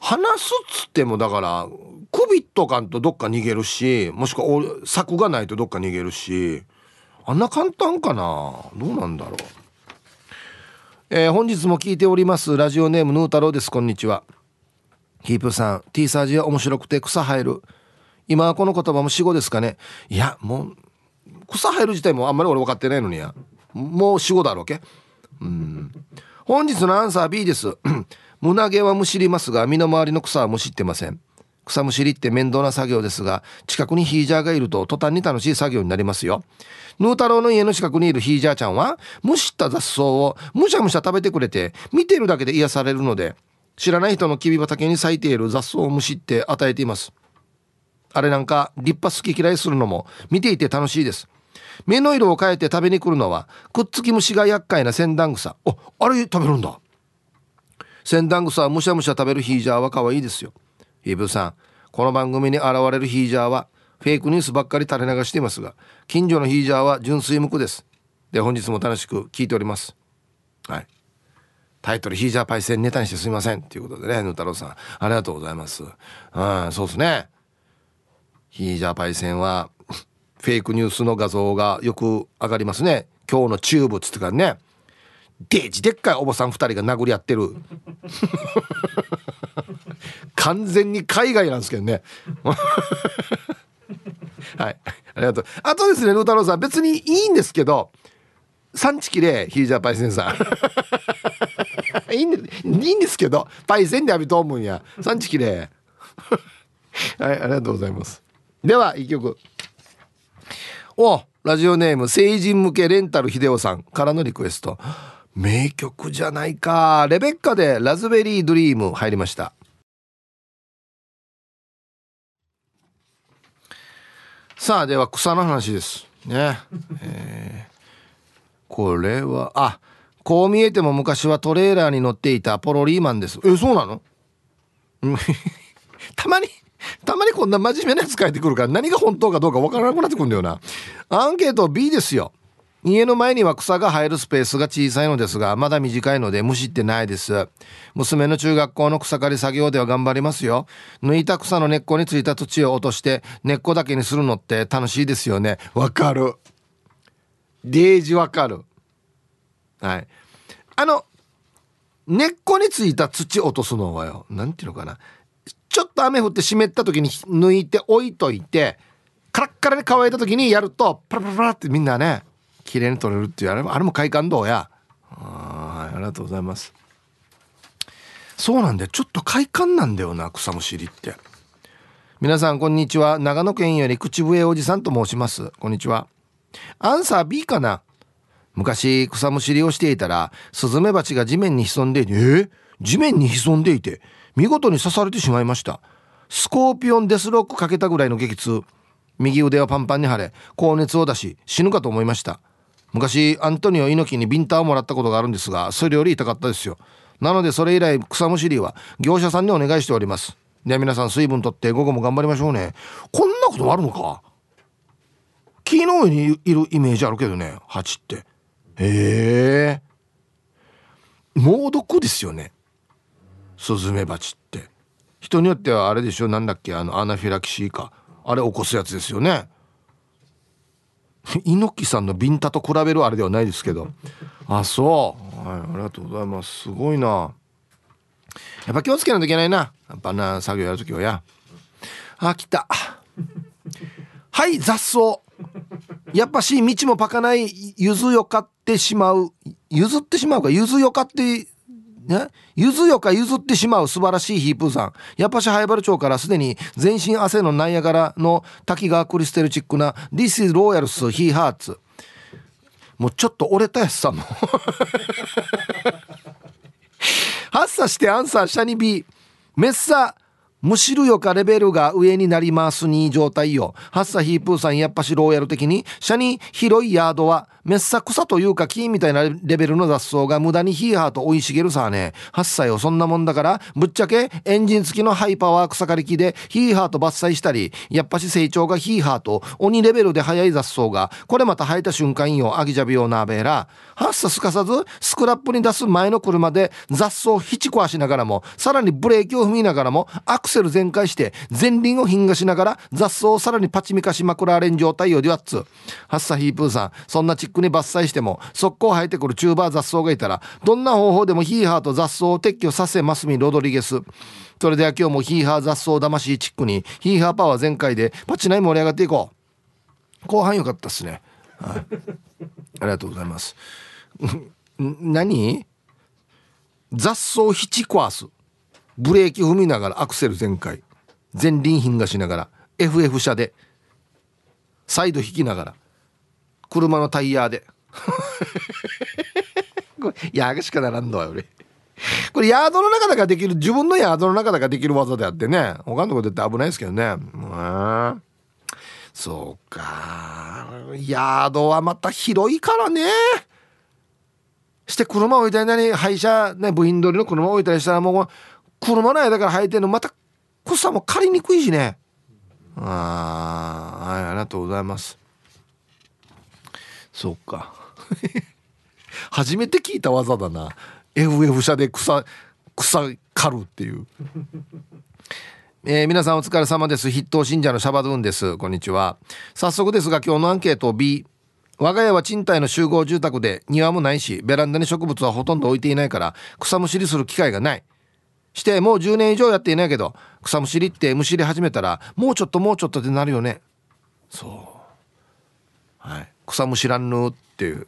話すっつってもだから首とかんとどっか逃げるしもしくは柵がないとどっか逃げるしあんな簡単かな？どうなんだろう。えー、本日も聞いておりますラジオネームヌー太郎です。こんにちは。ヒープさん T サージは面白くて草生える。今この言葉も死語ですかね。いやもう草生える自体もあんまり俺分かってないのにや。もう死語だろうけ。うん。本日のアンサー B です。(clears throat) 胸毛はむしりますが身の回りの草はむしってません。草むしりって面倒な作業ですが近くにヒージャーがいると途端に楽しい作業になりますよ。ヌー太郎の家の近くにいるヒージャーちゃんは蒸しった雑草をむしゃむしゃ食べてくれて見ているだけで癒されるので知らない人のきび畑に咲いている雑草をむしって与えています。あれなんか立派好き嫌いするのも見ていて楽しいです。目の色を変えて食べに来るのはくっつき虫が厄介なセンダングサおあれ食べるんだ。センダングサはむしゃむしゃ食べるヒージャーは可愛いですよ。ヒーブさんこの番組に現れるヒージャーはフェイクニュースばっかり垂れ流していますが近所のヒージャーは純粋無垢です。で本日も楽しく聞いております。はい。タイトル「ヒージャーパイセンネタにしてすみません」ということでねぬ太郎さん。ありがとうございます。うんそうですね。ヒージャーパイセンはフェイクニュースの画像がよく上がりますね。今日のチューブっつってからね。デージでっかいおばさん2人が殴り合ってる。(laughs) 完全に海外なんですけどね。(laughs) はい。ありがとう。あとですね野太郎さん。別にいいんですけど産地きれヒージャーパイセンさん。(laughs) いいんいいんですけどパイセンで浴びと思うんや。産地きれ。はいありがとうございます。では一曲。おラジオネーム成人向けレンタル秀夫さんからのリクエスト。名曲じゃないか。レベッカでラズベリードリーム入りました。さあでは草の話です。ね、えー、これはあこう見えても昔はトレーラーに乗っていたポロリーマンです。えそうなの？(laughs) たまにたまにこんな真面目なやつ書いてくるから何が本当かどうかわからなくなってくるんだよな。アンケート B ですよ。家の前には草が生えるスペースが小さいのですがまだ短いので虫ってないです。娘の中学校の草刈り作業では頑張りますよ。抜いた草の根っこについた土を落として根っこだけにするのって楽しいですよね。わかる。デージわかる。はい。あの根っこについた土落とすのはよ何ていうのかな。ちょっと雨降って湿った時に抜いて置いといてカラッカラに乾いた時にやるとパラパラパラってみんなね綺麗に取れるっていうあれもあれも快感どうや。はいありがとうございます。そうなんだよ。ちょっと快感なんだよな草むしりって。皆さんこんにちは。長野県より口笛おじさんと申します。こんにちは。アンサー B かな？昔草むしりをしていたらスズメバチが地面に潜んでいてえ？ー、地面に潜んでいて。見事に刺されてしまいました。スコーピオンデスロックかけたぐらいの激痛。右腕はパンパンに腫れ高熱を出し死ぬかと思いました。昔アントニオ猪木にビンタをもらったことがあるんですがそれより痛かったですよ。なのでそれ以来草むしりは業者さんにお願いしております。では皆さん水分とって午後も頑張りましょうね。こんなことあるのか。木の上にいるイメージあるけどね。蜂って。へえ。猛毒ですよね。スズメバチって。人によってはあれでしょ？なんだっけ？あのアナフィラキシーか。あれ起こすやつですよね。(laughs) 猪木さんのビンタと比べるあれではないですけど。あそう。はいありがとうございます。すごいな。やっぱ気をつけないといけないな。やっぱな作業やるときはや。あ来た。はい雑草。やっぱし道もパカないゆずよかってしまう。譲ってしまうか？ゆずよかってね、ゆずよか譲ってしまう素晴らしいヒープーさん。やっぱしハイバル町からすでに全身汗のナイアガラの滝川クリステルチックな This is Royals He Hearts。もうちょっと折れたやつさも。(laughs) 発作してアンサーシャニビメッサーむしるよかレベルが上になりますに状態よ。ハッサヒープーさんやっぱしローヤル的に、シャニ広いヤードは、めっさ草というか木みたいなレベルの雑草が無駄にヒーハーと生い茂るさね。ハッサよ、そんなもんだから、ぶっちゃけエンジン付きのハイパワー草刈り機でヒーハーと伐採したり、やっぱし成長がヒーハーと鬼レベルで速い雑草が、これまた生えた瞬間よ、アギジャビオナーベーラ。ハッサすかさず、スクラップに出す前の車で雑草をひち壊しながらも、さらにブレーキを踏みながらも、アクセル全開して前輪を品がしながら雑草をさらにパチミカしまくられん状態よりはっつ。ハッサヒープーさんそんなチックに伐採しても速攻生えてくるチューバー雑草がいたらどんな方法でもヒーハーと雑草を撤去させますみロドリゲス。それでは今日もヒーハー雑草魂チックにヒーハーパワー全開でパチナイ盛り上がっていこう。後半良かったっすね。はい。ありがとうございます。何？雑草ひち壊すブレーキ踏みながらアクセル全開。前輪品がしながら FF 車でサイド引きながら車のタイヤで。(laughs) これヤーしかならんのよ俺。これヤードの中だからできる自分のヤードの中だからできる技であってね。他のところって危ないですけどね。うん。そうか。ヤードはまた広いからね。して車置いたり何廃車ね部品取りの車置いたりしたらもう車の間から生えてるのまた草も刈りにくいしね。ああはいありがとうございます。そうか。(laughs) 初めて聞いた技だな。FF 車で草草刈るっていう。(laughs) えー、皆さんお疲れ様です。筆頭信者のシャバドゥンです。こんにちは。早速ですが今日のアンケート B 我が家は賃貸の集合住宅で庭もないしベランダに植物はほとんど置いていないから草むしりする機会がない。してもう10年以上やっていないけど草むしりってむしり始めたらもうちょっともうちょっとってなるよね。そう。はい。草むしらんぬっていう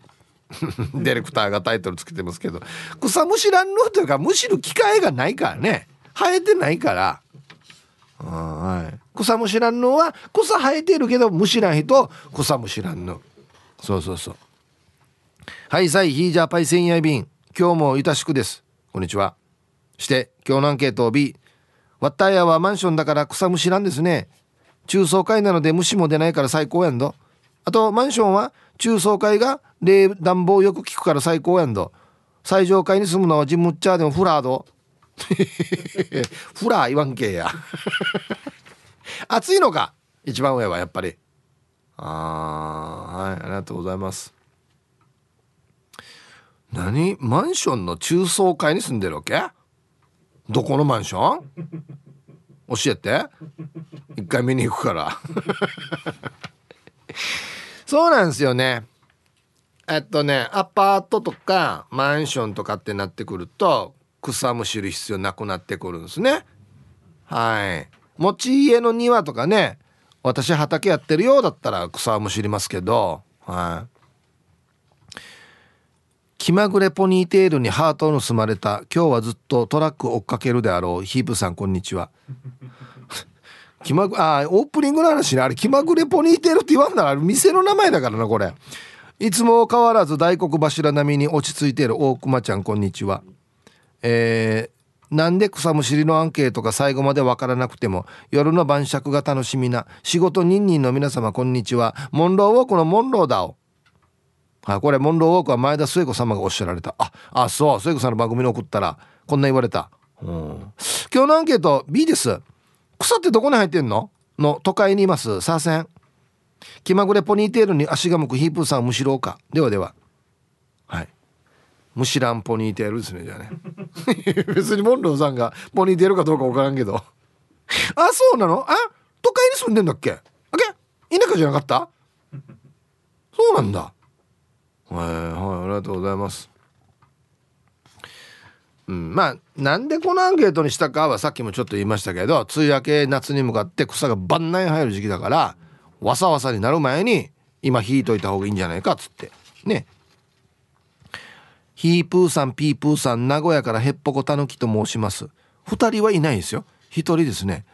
(laughs) ディレクターがタイトルつけてますけど。草むしらんぬというかむしる機会がないからね。生えてないから。はい。草むしらんぬは草生えてるけどむしらん人草むしらんぬそうそうそう。はいさいヒージャーパイセンヤイビン今日もゆたしくです。こんにちは。して今日のアンケートを B ワッターヤはマンションだから草むしなんですね。中層階なので虫も出ないから最高やんど。あとマンションは中層階が冷暖房よく効くから最高やんど。最上階に住むのはジムッチャーでもフラード (laughs) フラー言わんけや。(laughs) 暑いのか？一番上はやっぱり。ああはいありがとうございます。何？マンションの中層階に住んでるわけ？どこのマンション？教えて。一回見に行くから。(laughs) そうなんですよね。えっとねアパートとかマンションとかってなってくると草むしる必要なくなってくるんですね。はい。持ち家の庭とかね私畑やってるようだったら草はむしりますけどはい。気まぐれポニーテールにハートを盗まれた今日はずっとトラック追っかけるであろう。ヒープさんこんにちは。(laughs) 気まぐあオープニングの話ね。あれ気まぐれポニーテールって言わんなら店の名前だからなこれ。いつも変わらず大黒柱並みに落ち着いている大熊ちゃんこんにちは。えー、なんで草むしりのアンケートが最後までわからなくても夜の晩酌が楽しみな仕事人々の皆様こんにちは。モンローウォークのモンローだおあこれモンローウォークは前田末子様がおっしゃられた。ああそう末子さんの番組に送ったらこんな言われた、うん、今日のアンケート B です。草ってどこに入ってんの？の都会にいます。さあせん気まぐれポニーテールに足が向くヒープーさんむしろうか。ではでは。むしらんポニーテールですねじゃあね。(laughs) 別にモンローさんがポニーテールかどうか分からんけど。あそうなの？あ都会に住んでんだっけ？あけ？田舎じゃなかった？そうなんだ。はいはいありがとうございます。うん、まあなんでこのアンケートにしたかはさっきもちょっと言いましたけど梅雨明け夏に向かって草が万内生える時期だからわさわさになる前に今引いといた方がいいんじゃないかっつって。ね。ヒープーさんピープーさん名古屋からへっぽこたぬきと申します。2人はいないですよ。1人ですね。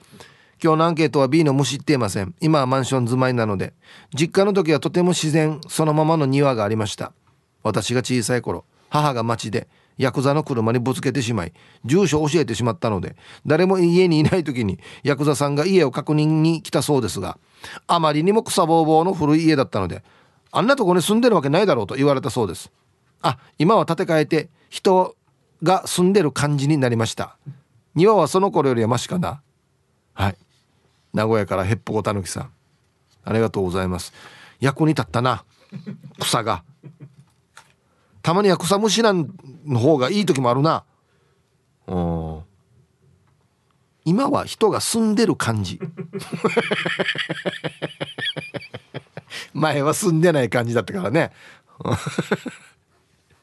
今日のアンケートは B の虫っていません。今はマンション住まいなので。実家の時はとても自然そのままの庭がありました。私が小さい頃母が町でヤクザの車にぶつけてしまい住所を教えてしまったので誰も家にいない時にヤクザさんが家を確認に来たそうですがあまりにも草ぼうぼうの古い家だったのであんなとこに住んでるわけないだろうと言われたそうです。あ今は建て替えて人が住んでる感じになりました。庭はその頃よりはマシかな。はい。名古屋からへっぽこたぬきさん。ありがとうございます。役に立ったな草が。たまには草むしなんの方がいい時もあるな。うん。今は人が住んでる感じ。(laughs) 前は住んでない感じだったからね。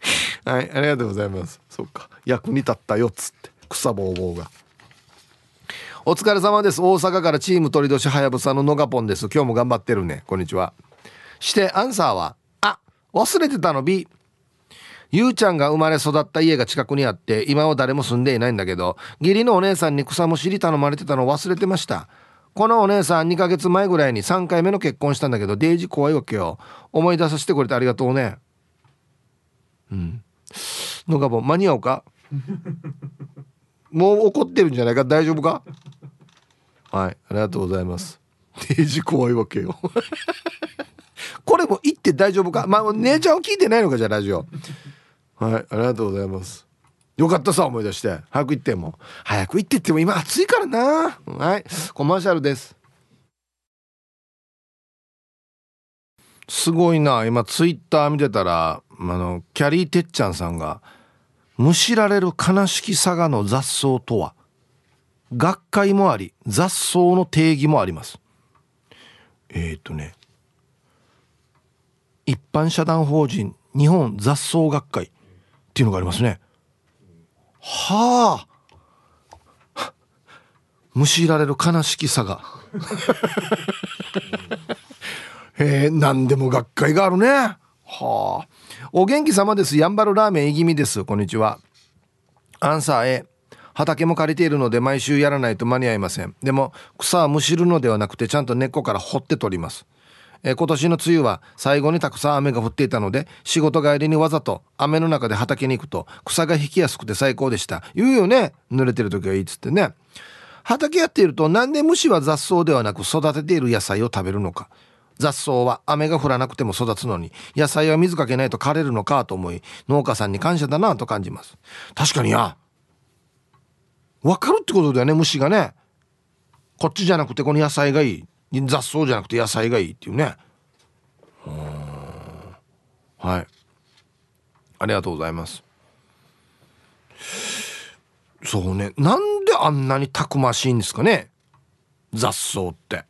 (laughs) はいありがとうございます。そっか。役に立ったよっつって。草ぼうぼうが。お疲れ様です。大阪からチーム鳥年はやぶさののがぽんです。今日も頑張ってるね。こんにちは。してアンサーはあ忘れてたの B ゆうちゃんが生まれ育った家が近くにあって今は誰も住んでいないんだけど義理のお姉さんに草むしり頼まれてたの忘れてました。このお姉さん2ヶ月前ぐらいに3回目の結婚したんだけどデイジ怖いわけよ。思い出させてくれてありがとうね。うん。のがも間に合うか？もう怒ってるんじゃないか？大丈夫か？はいありがとうございます。デイジ怖いわけよ。(laughs) これも言って大丈夫か？まあ姉ちゃんを聞いてないのかじゃあラジオ。はいありがとうございます。よかったさ思い出して。早く行っても。早く行ってっても今暑いからな。はいコマーシャルです。すごいな今ツイッター見てたらあのキャリーてっちゃんさんが「むしられる悲しき佐賀の雑草とは学会もあり雑草の定義もあります」えっ、ー、とね一般社団法人日本雑草学会っていうのがありますね。はあ。(laughs) むしられる悲しきさが。(laughs) えー、何でも学会があるね。はあ。お元気様です。やんばるラーメンいぎみです。こんにちは。アンサー A 畑も借りているので毎週やらないと間に合いません。でも草はむしるのではなくてちゃんと根っこから掘って取ります。え今年の梅雨は最後にたくさん雨が降っていたので仕事帰りにわざと雨の中で畑に行くと草が引きやすくて最高でした。言うよね。濡れてる時はいいっつってね。畑やっているとなんで虫は雑草ではなく育てている野菜を食べるのか。雑草は雨が降らなくても育つのに野菜は水かけないと枯れるのかと思い農家さんに感謝だなと感じます。確かにや。わかるってことだよね虫がね。こっちじゃなくてこの野菜がいい。雑草じゃなくて野菜がいいっていうね。はい。ありがとうございます。そうね。なんであんなにたくましいんですかね。雑草って。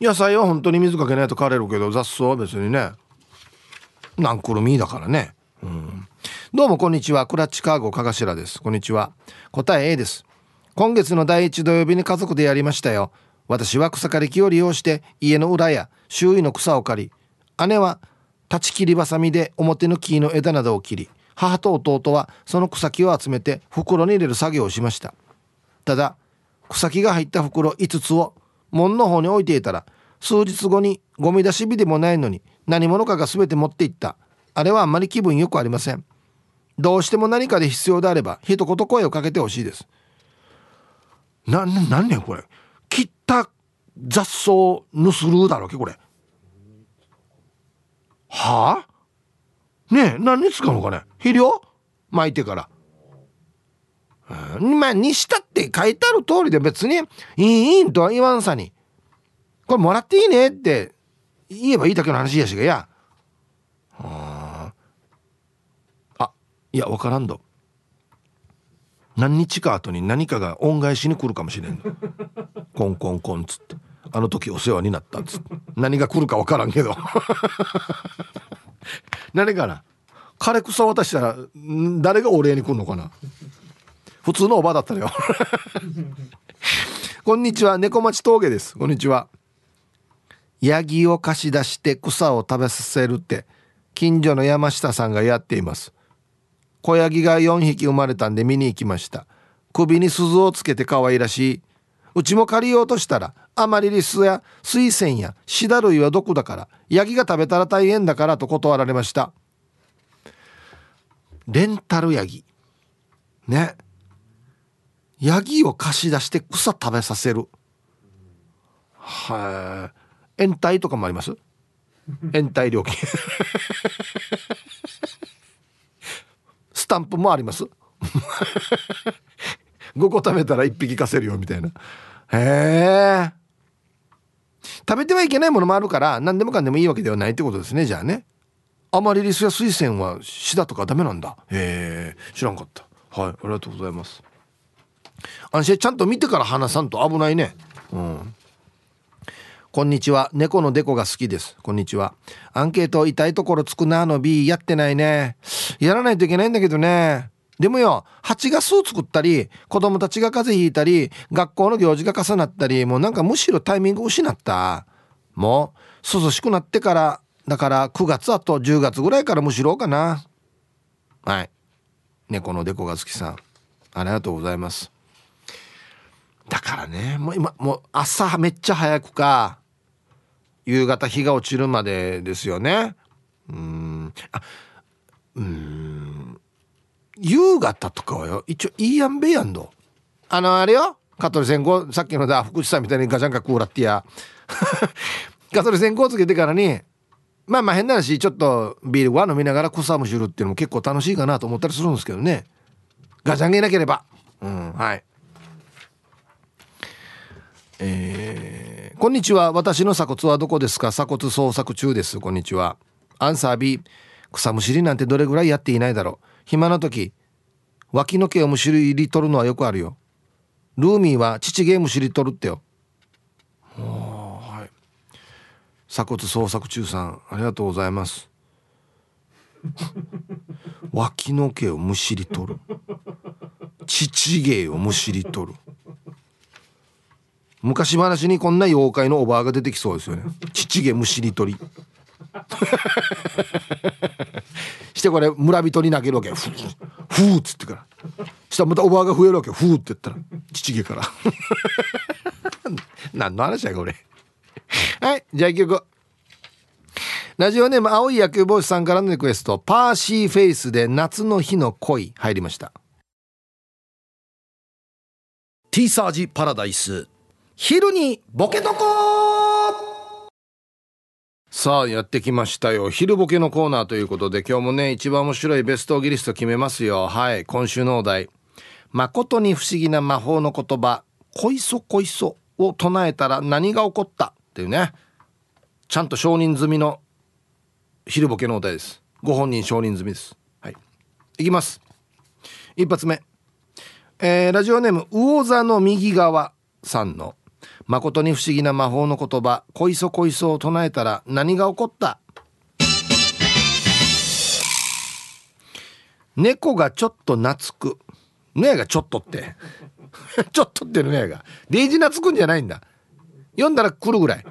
野菜は本当に水かけないと枯れるけど雑草は別にね。なんくるみだからね。うん。どうもこんにちは。クラッチカーゴかがしらです。こんにちは。答え A です。今月の第一土曜日に家族でやりましたよ。私は草刈り機を利用して家の裏や周囲の草を刈り姉は立ち切りばさみで表の木の枝などを切り母と弟はその草木を集めて袋に入れる作業をしました。ただ草木が入った袋5つを門の方に置いていたら数日後にゴミ出し日でもないのに何者かが全て持っていった。あれはあんまり気分よくありません。どうしても何かで必要であれば一言声をかけてほしいです。な、な、なんねんこれ。切った雑草ぬするだろうけこれ。はあ？ねえ何に使うのかね。肥料？巻いてから。うん、まあにしたって書いてある通りで別に「いいいい」とは言わんさに「これもらっていいね」って言えばいいだけの話やしがや。あいや分からんど。何日か後に何かが恩返しに来るかもしれんの。コンコンコンっつって。あの時お世話になったっつって。何が来るか分からんけど。(laughs) 何かな。枯れ草渡したら誰がお礼に来るのかな。普通のおばだったのよ。(laughs) こんにちは。猫町峠です。こんにちは。ヤギを貸し出して草を食べさせるって近所の山下さんがやっています。子ヤギが4匹生まれたんで見に行きました。首に鈴をつけて可愛らしい。うちも借りようとしたらアマリリスや水仙やシダ類は毒だからヤギが食べたら大変だからと断られました。レンタルヤギ。ねヤギを貸し出して草食べさせる。はい延滞とかもあります？延滞料金。スタンプもあります？5個食べたら1匹貸せるよみたいな。へえ食べてはいけないものもあるから何でもかんでもいいわけではないってことですねじゃあね。アマリリスや水仙はシダとかダメなんだ。へえ知らんかった。はいありがとうございます。安心ちゃんと見てから話さんと危ないね。うん。こんにちは。猫のデコが好きです。こんにちは。アンケート痛いところつくなの B やってないね。やらないといけないんだけどね。でもよ蜂が巣作ったり子供たちが風邪ひいたり学校の行事が重なったりもうなんかむしろタイミング失った。もう涼しくなってからだから9月あと10月ぐらいからむしろかな。はい。猫のデコが好きさん。ありがとうございます。だからね。もう今もう朝めっちゃ早くか夕方日が落ちるまでですよね。うん。あうん。夕方とかはよ一応いいやんべやんどあのあれよ。香取線香さっきのだ福士さんみたいにガチャンカクーラってや。香取線香つけてからにまあまあ変な話ちょっとビールは飲みながら草むしるっていうのも結構楽しいかなと思ったりするんですけどね。ガチャンゲなければ。うんはい。えーこんにちは。私の鎖骨はどこですか？鎖骨捜索中です。こんにちは。アンサー B 草むしりなんてどれぐらいやっていないだろう。暇な時脇の毛をむしり取るのはよくあるよ。ルーミーは父毛むしり取るってよ。はい。鎖骨捜索中さんありがとうございます。(laughs) 脇の毛をむしり取る。父毛をむしり取る。昔話にこんな妖怪のおばあが出てきそうですよね。父毛むしり取り。してこれ村人に投げるわけふーふーっつってから。したらまたおばあが増えるわけふーって言ったら。父毛から。(laughs) 何の話やこれ。はいじゃあ一曲。ラジオネーム青い野球帽子さんからのリクエスト。パーシーフェイスで夏の日の恋。入りました。ティーサージパラダイス。昼にボケとこさあやってきましたよ。昼ボケのコーナーということで今日もね一番面白いベストギリスト決めますよ。はい今週のお題。誠に不思議な魔法の言葉。こいそこいそを唱えたら何が起こった？っていうね。ちゃんと承認済みの昼ボケのお題です。ご本人承認済みです。はい。いきます。一発目。えーラジオネーム魚座の右側さんの誠に不思議な魔法の言葉こいそこいそを唱えたら何が起こった？猫がちょっと懐く。ねえがちょっとって。(laughs) ちょっとってのねが。デイジ懐くんじゃないんだ。読んだら来るぐらい。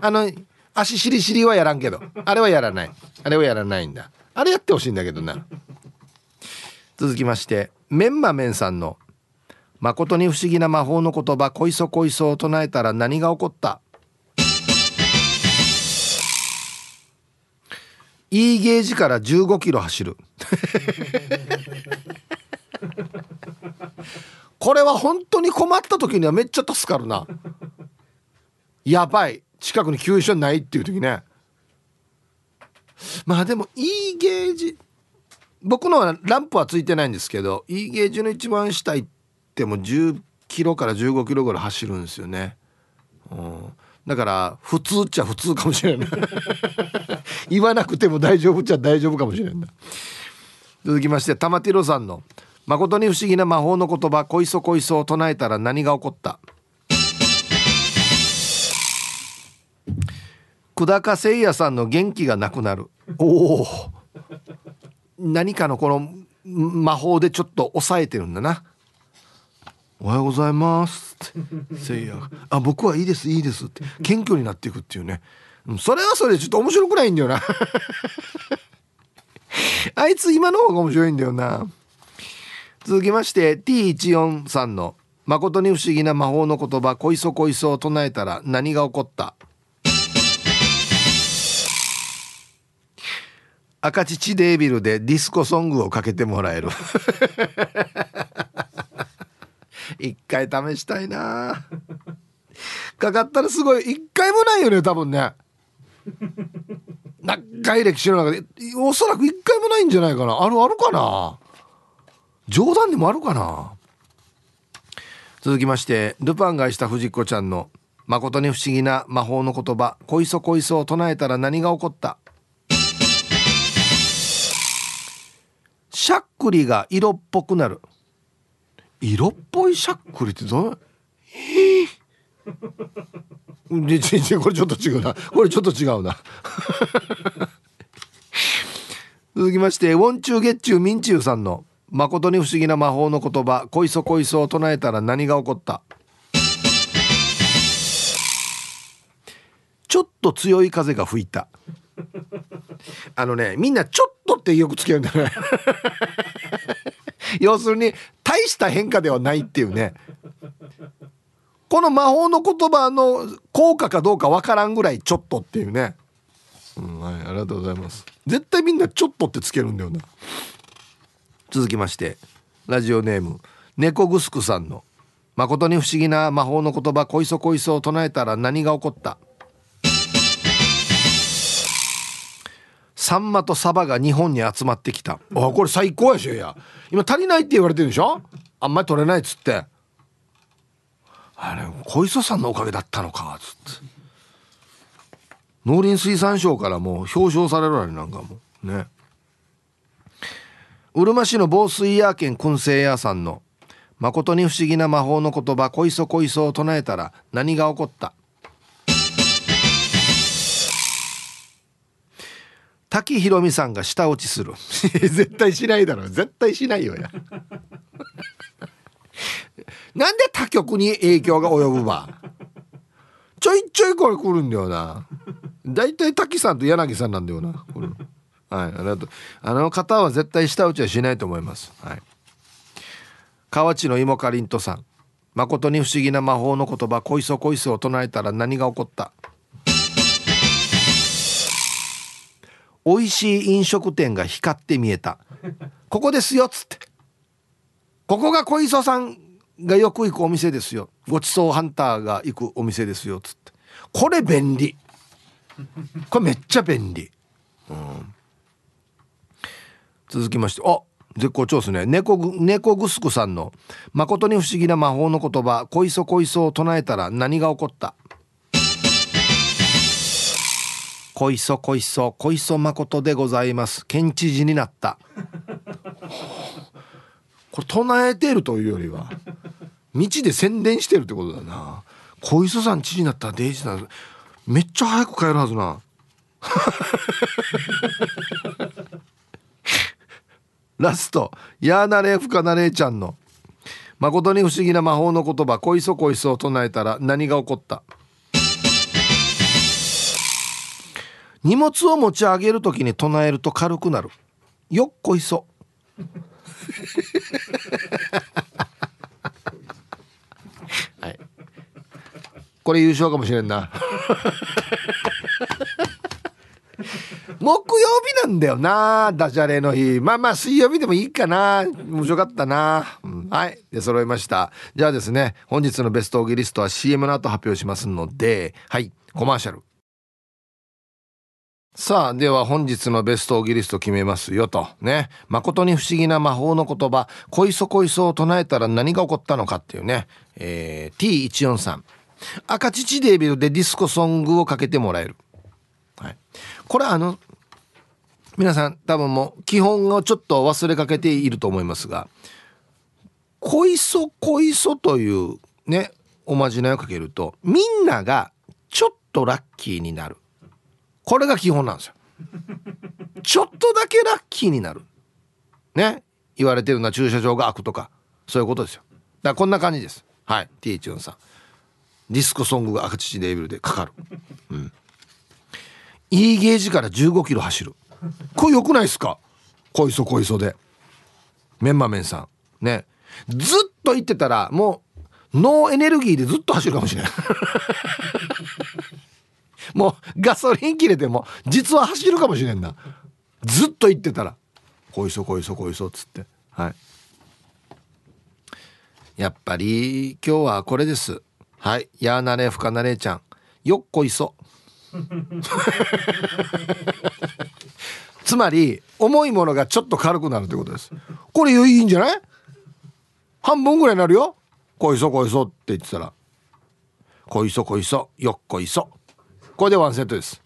あの足しりしりはやらんけど。あれはやらない。あれはやらないんだ。あれやってほしいんだけどな。続きましてメンマメンさんの誠に不思議な魔法の言葉こいそこいそを唱えたら何が起こった？いいゲージから15キロ走る。(laughs) これは本当に困った時にはめっちゃ助かるな。やばい。近くに急所ないっていう時ね。まあでもいいゲージ。僕のはランプはついてないんですけど E ゲージの一番下行ってても10キロから15キロぐらい走るんですよね、うん、だから普通っちゃ普通かもしれない。(laughs) 言わなくても大丈夫っちゃ大丈夫かもしれない。続きまして玉ティロさんの「誠に不思議な魔法の言葉こいそこいそ」を唱えたら何が起こった？久高誠也さんの元気がなくなる。おお。何かのこの魔法でちょっと抑えてるんだなおはようございます。って。せいや。あ僕はいいです。いいです。って。謙虚になっていくっていうね。それはそれでちょっと面白くないんだよな。(laughs) あいつ今の方が面白いんだよな。続きまして T14 さんの「誠に不思議な魔法の言葉こいそこいそ」を唱えたら何が起こった？赤乳デービルでディスコソングをかけてもらえる。一回試したいな。かかったらすごい一回もないよね多分ね。長い歴史の中で。おそらく一回もないんじゃないかな。あるあるかな。冗談でもあるかな。続きましてルパンがした藤子ちゃんの誠に不思議な魔法の言葉「こいそこいそ」を唱えたら何が起こった。しゃっくりが色っぽくなる。色っぽいしゃっくりってどう？えー、ちちこれちょっと違うな。これちょっと違うな。(laughs) 続きましてウォンチューゲッチューミンチューさんの「誠に不思議な魔法の言葉こいそこいそ」を唱えたら何が起こった？ちょっと強い風が吹いた。あのねみんなちょっとってよくつけるんだよね。(laughs) 要するに大した変化ではないっていうね。この魔法の言葉の効果かどうかわからんぐらいちょっとっていうね、うん、はい、ありがとうございます。絶対みんなちょっとってつけるんだよな。続きましてラジオネーム猫グスクさんの「誠に不思議な魔法の言葉こいそこいそ」を唱えたら何が起こったサンマとサバが日本に集まってきた。あこれ最高やしや。今足りないって言われてるでしょ？あんまり取れないっつって。あれ小磯さんのおかげだったのかっつって。農林水産省からもう表彰されるわねなんかも。ね。うるま市の防水屋県燻製屋さんの誠に不思議な魔法の言葉「こいそこいそ」を唱えたら何が起こった？滝ひろみさんが舌落ちする。(laughs) 絶対しないだろ。絶対しないよや。(laughs) なんで他局に影響が及ぶば。ちょいちょいこれ来るんだよな。大体滝さんと柳さんなんだよな。これ。はい。ありがとうあの方は絶対舌打ちはしないと思います。はい。河内の芋かりんとさん。誠に不思議な魔法の言葉「こいそこいそ」を唱えたら何が起こった？美味しい飲食店が光って見えた。ここですよっつって。ここが小磯さんがよく行くお店ですよ。ごちそうハンターが行くお店ですよっつって。これ便利。これめっちゃ便利、うん、続きまして。あ絶好調ですね。猫猫ぐすくさんの「誠に不思議な魔法の言葉小磯小磯を唱えたら何が起こった?」小磯小磯小磯誠でございます。県知事になった。(laughs) これ唱えてるというよりは道で宣伝してるってことだな。小磯さん知事になったらデイジーなめっちゃ早く帰るはずな。(laughs) ラスト。やーなれふかなれちゃんの。誠に不思議な魔法の言葉。小磯小磯を唱えたら何が起こった？荷物を持ち上げる時に唱えると軽くなる。よっこいそ。(laughs) はい。これ優勝かもしれんな。(laughs) 木曜日なんだよなダジャレの日。まあまあ水曜日でもいいかな。面白かったな、うん、はい。で揃いました。じゃあですね本日のベストオギリストは CM の後発表しますのではい。コマーシャルさあ、では本日のベストオギリスト決めますよと。ね。誠に不思議な魔法の言葉、恋そ恋そを唱えたら何が起こったのかっていうね。えー、T143。赤乳デビューでディスコソングをかけてもらえる。はい。これあの、皆さん多分もう基本をちょっと忘れかけていると思いますが、恋そ恋そというね、おまじないをかけると、みんながちょっとラッキーになる。これが基本なんですよ。ちょっとだけラッキーになる。ね？言われてるのは駐車場が開くとか、そういうことですよ。だからこんな感じです。はい。T チュンさん。ディスコソングが赤乳レーベルでかかる。うん。いいゲージから15キロ走る。これ良くないですか？こいそこいそで。メンマメンさん。ね？ずっと言ってたら、もう、ノーエネルギーでずっと走るかもしれない。もうガソリン切れても実は走るかもしれんな。ずっと言ってたら「こいそこいそこいそ」っつって。はい。やっぱり今日はこれです。はい。やーなれふかなれちゃん。よっこいそ。(laughs) つまり重いものがちょっと軽くなるってことです。これいいんじゃない？半分ぐらいになるよ。こいそこいそって言ってたら。こいそこいそよっこいそ。これでワンセットです。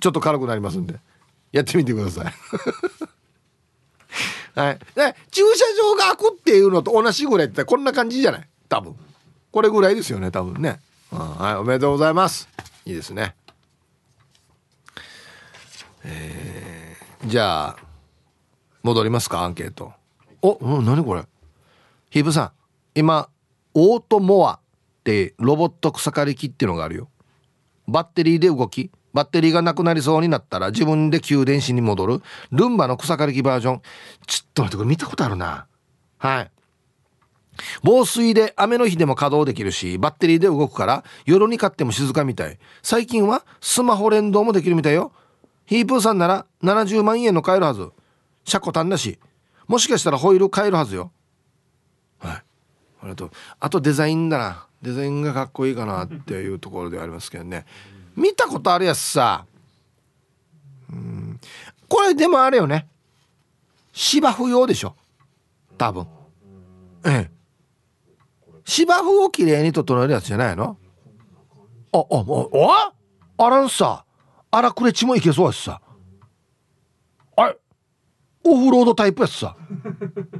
ちょっと軽くなりますんで。やってみてください。(laughs) はい。で駐車場が開くっていうのと同じぐらいってこんな感じじゃない？多分。これぐらいですよね多分ね、はい。おめでとうございます。いいですね。えー、じゃあ戻りますかアンケート。お、うん、何これ？ヒープさん今オートモアってロボット草刈り機っていうのがあるよ。バッテリーで動きバッテリーがなくなりそうになったら自分で給電子に戻るルンバの草刈り機バージョン。ちょっと待ってこれ見たことあるな。はい。防水で雨の日でも稼働できるしバッテリーで動くから夜に買っても静かみたい。最近はスマホ連動もできるみたいよ。ヒープーさんなら70万円の買えるはず。車庫単だし。もしかしたらホイール買えるはずよ。はい。ありとあとデザインだな。デザインがかっこいいかなっていうところではありますけどね。見たことあるやつさ。うん。これでもあれよね。芝生用でしょ。多分。ええ。芝生をきれいに整えるやつじゃないの？ああもうああらんさ荒くれちもいけそうやしさ。あいオフロードタイプやつさ。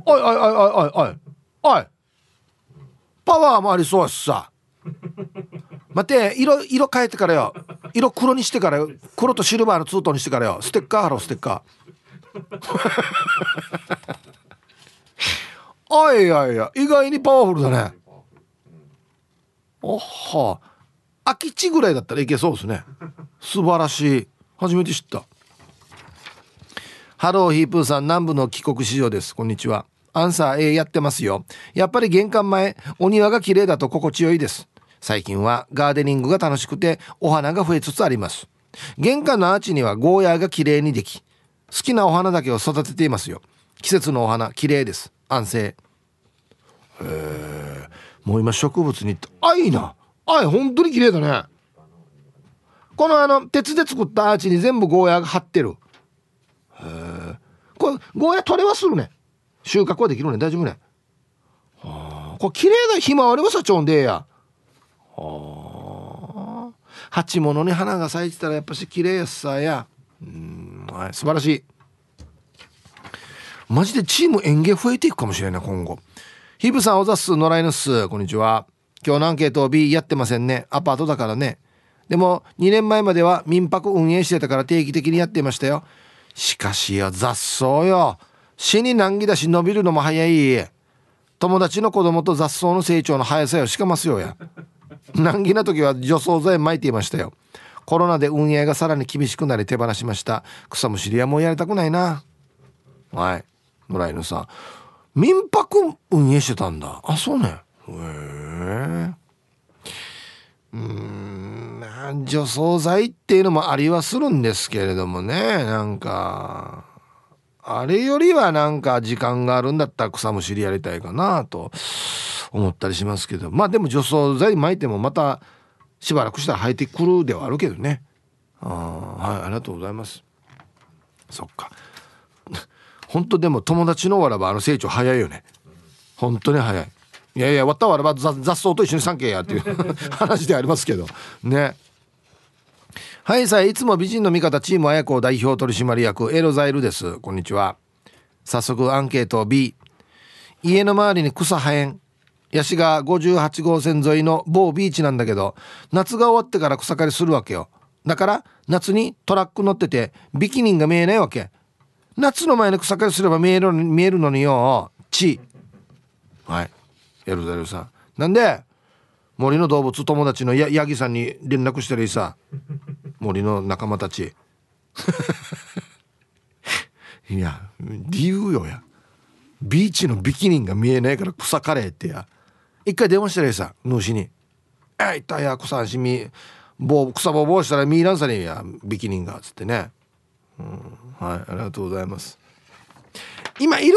おいおいおいおいおいおいおい。パワーもありそうやしさ。待って色色変えてからよ。色黒にしてからよ。黒とシルバーのツートンにしてからよ。ステッカー貼ろうステッカー。(laughs) あいやいや意外にパワフルだね。おは。空き地ぐらいだったらいけそうですね。素晴らしい。初めて知った。ハローヒープーさん南部の帰国子女です。こんにちは。アンサー A やってますよ。やっぱり玄関前、お庭が綺麗だと心地よいです。最近はガーデニングが楽しくてお花が増えつつあります。玄関のアーチにはゴーヤーが綺麗にでき、好きなお花だけを育てていますよ。季節のお花、綺麗です。安静。へえ。もう今植物にあ、いいな。あい、本当に綺麗だね。このあの、鉄で作ったアーチに全部ゴーヤーが張ってる。へえ。これ、ゴーヤー取れはするね。収穫はできるね大丈夫ねはあこれ綺麗なひまわりはさちょんでや。はあ。鉢物に花が咲いてたらやっぱし綺麗やさや。うん。はい素晴らしい。マジでチーム園芸増えていくかもしれない今後。ヒブさんおざっす野良犬っす。こんにちは。今日のアンケートを B やってませんね。アパートだからね。でも2年前までは民泊運営してたから定期的にやってましたよ。しかしよ雑草よ。死に難儀だし伸びるのも早い。友達の子供と雑草の成長の速さよ。しかますよや。難儀な時は除草剤撒いていましたよ。コロナで運営がさらに厳しくなり手放しました。草むしりはもうやりたくないな。はい。野良犬さん。民泊運営してたんだ。あそうね。へえ。うん。除草剤っていうのもありはするんですけれどもね。なんか。あれよりはなんか時間があるんだったら草むしりやりたいかなと思ったりしますけど。まあでも除草剤巻いてもまたしばらくしたら生えてくるではあるけどね。あはいありがとうございます。そっか。(laughs) 本当でも友達のわらばあの成長早いよね。本当に早い。いやいやわったわらば雑雑草と一緒に三軒やっていう (laughs) 話でありますけど。ね。はいさあいつも美人の味方チーム綾子代表取締役エロザイルです。こんにちは。早速アンケート B 家の周りに草生えん。ヤシが58号線沿いの某ビーチなんだけど夏が終わってから草刈りするわけよ。だから夏にトラック乗っててビキニンが見えないわけ。夏の前に草刈りすれば見える見えるのによ。チはい。エルザイルさん。なんで森の動物友達のヤヤギさんに連絡してるいさ。森の仲間たち。(laughs) いや理由よや。ビーチのビキニが見えないから草刈れってや。一回電話したらいいさ主に「えいったや草んしみ棒草ぼぼうしたらミーランサリンやビキニが」つってね。うんはいありがとうございます。今いる？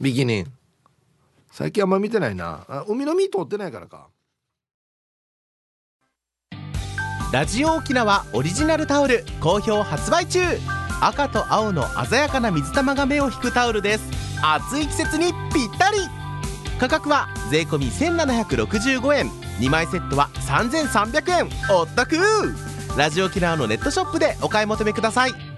ビキニ。最近あんま見てないな。あ海の実通ってないからか。ラジオ沖縄オリジナルタオル好評発売中。赤と青の鮮やかな水玉が目を引くタオルです。暑い季節にぴったり。価格は税込1765円。2枚セットは3300円。お得ラジオ沖縄のネットショップでお買い求めください。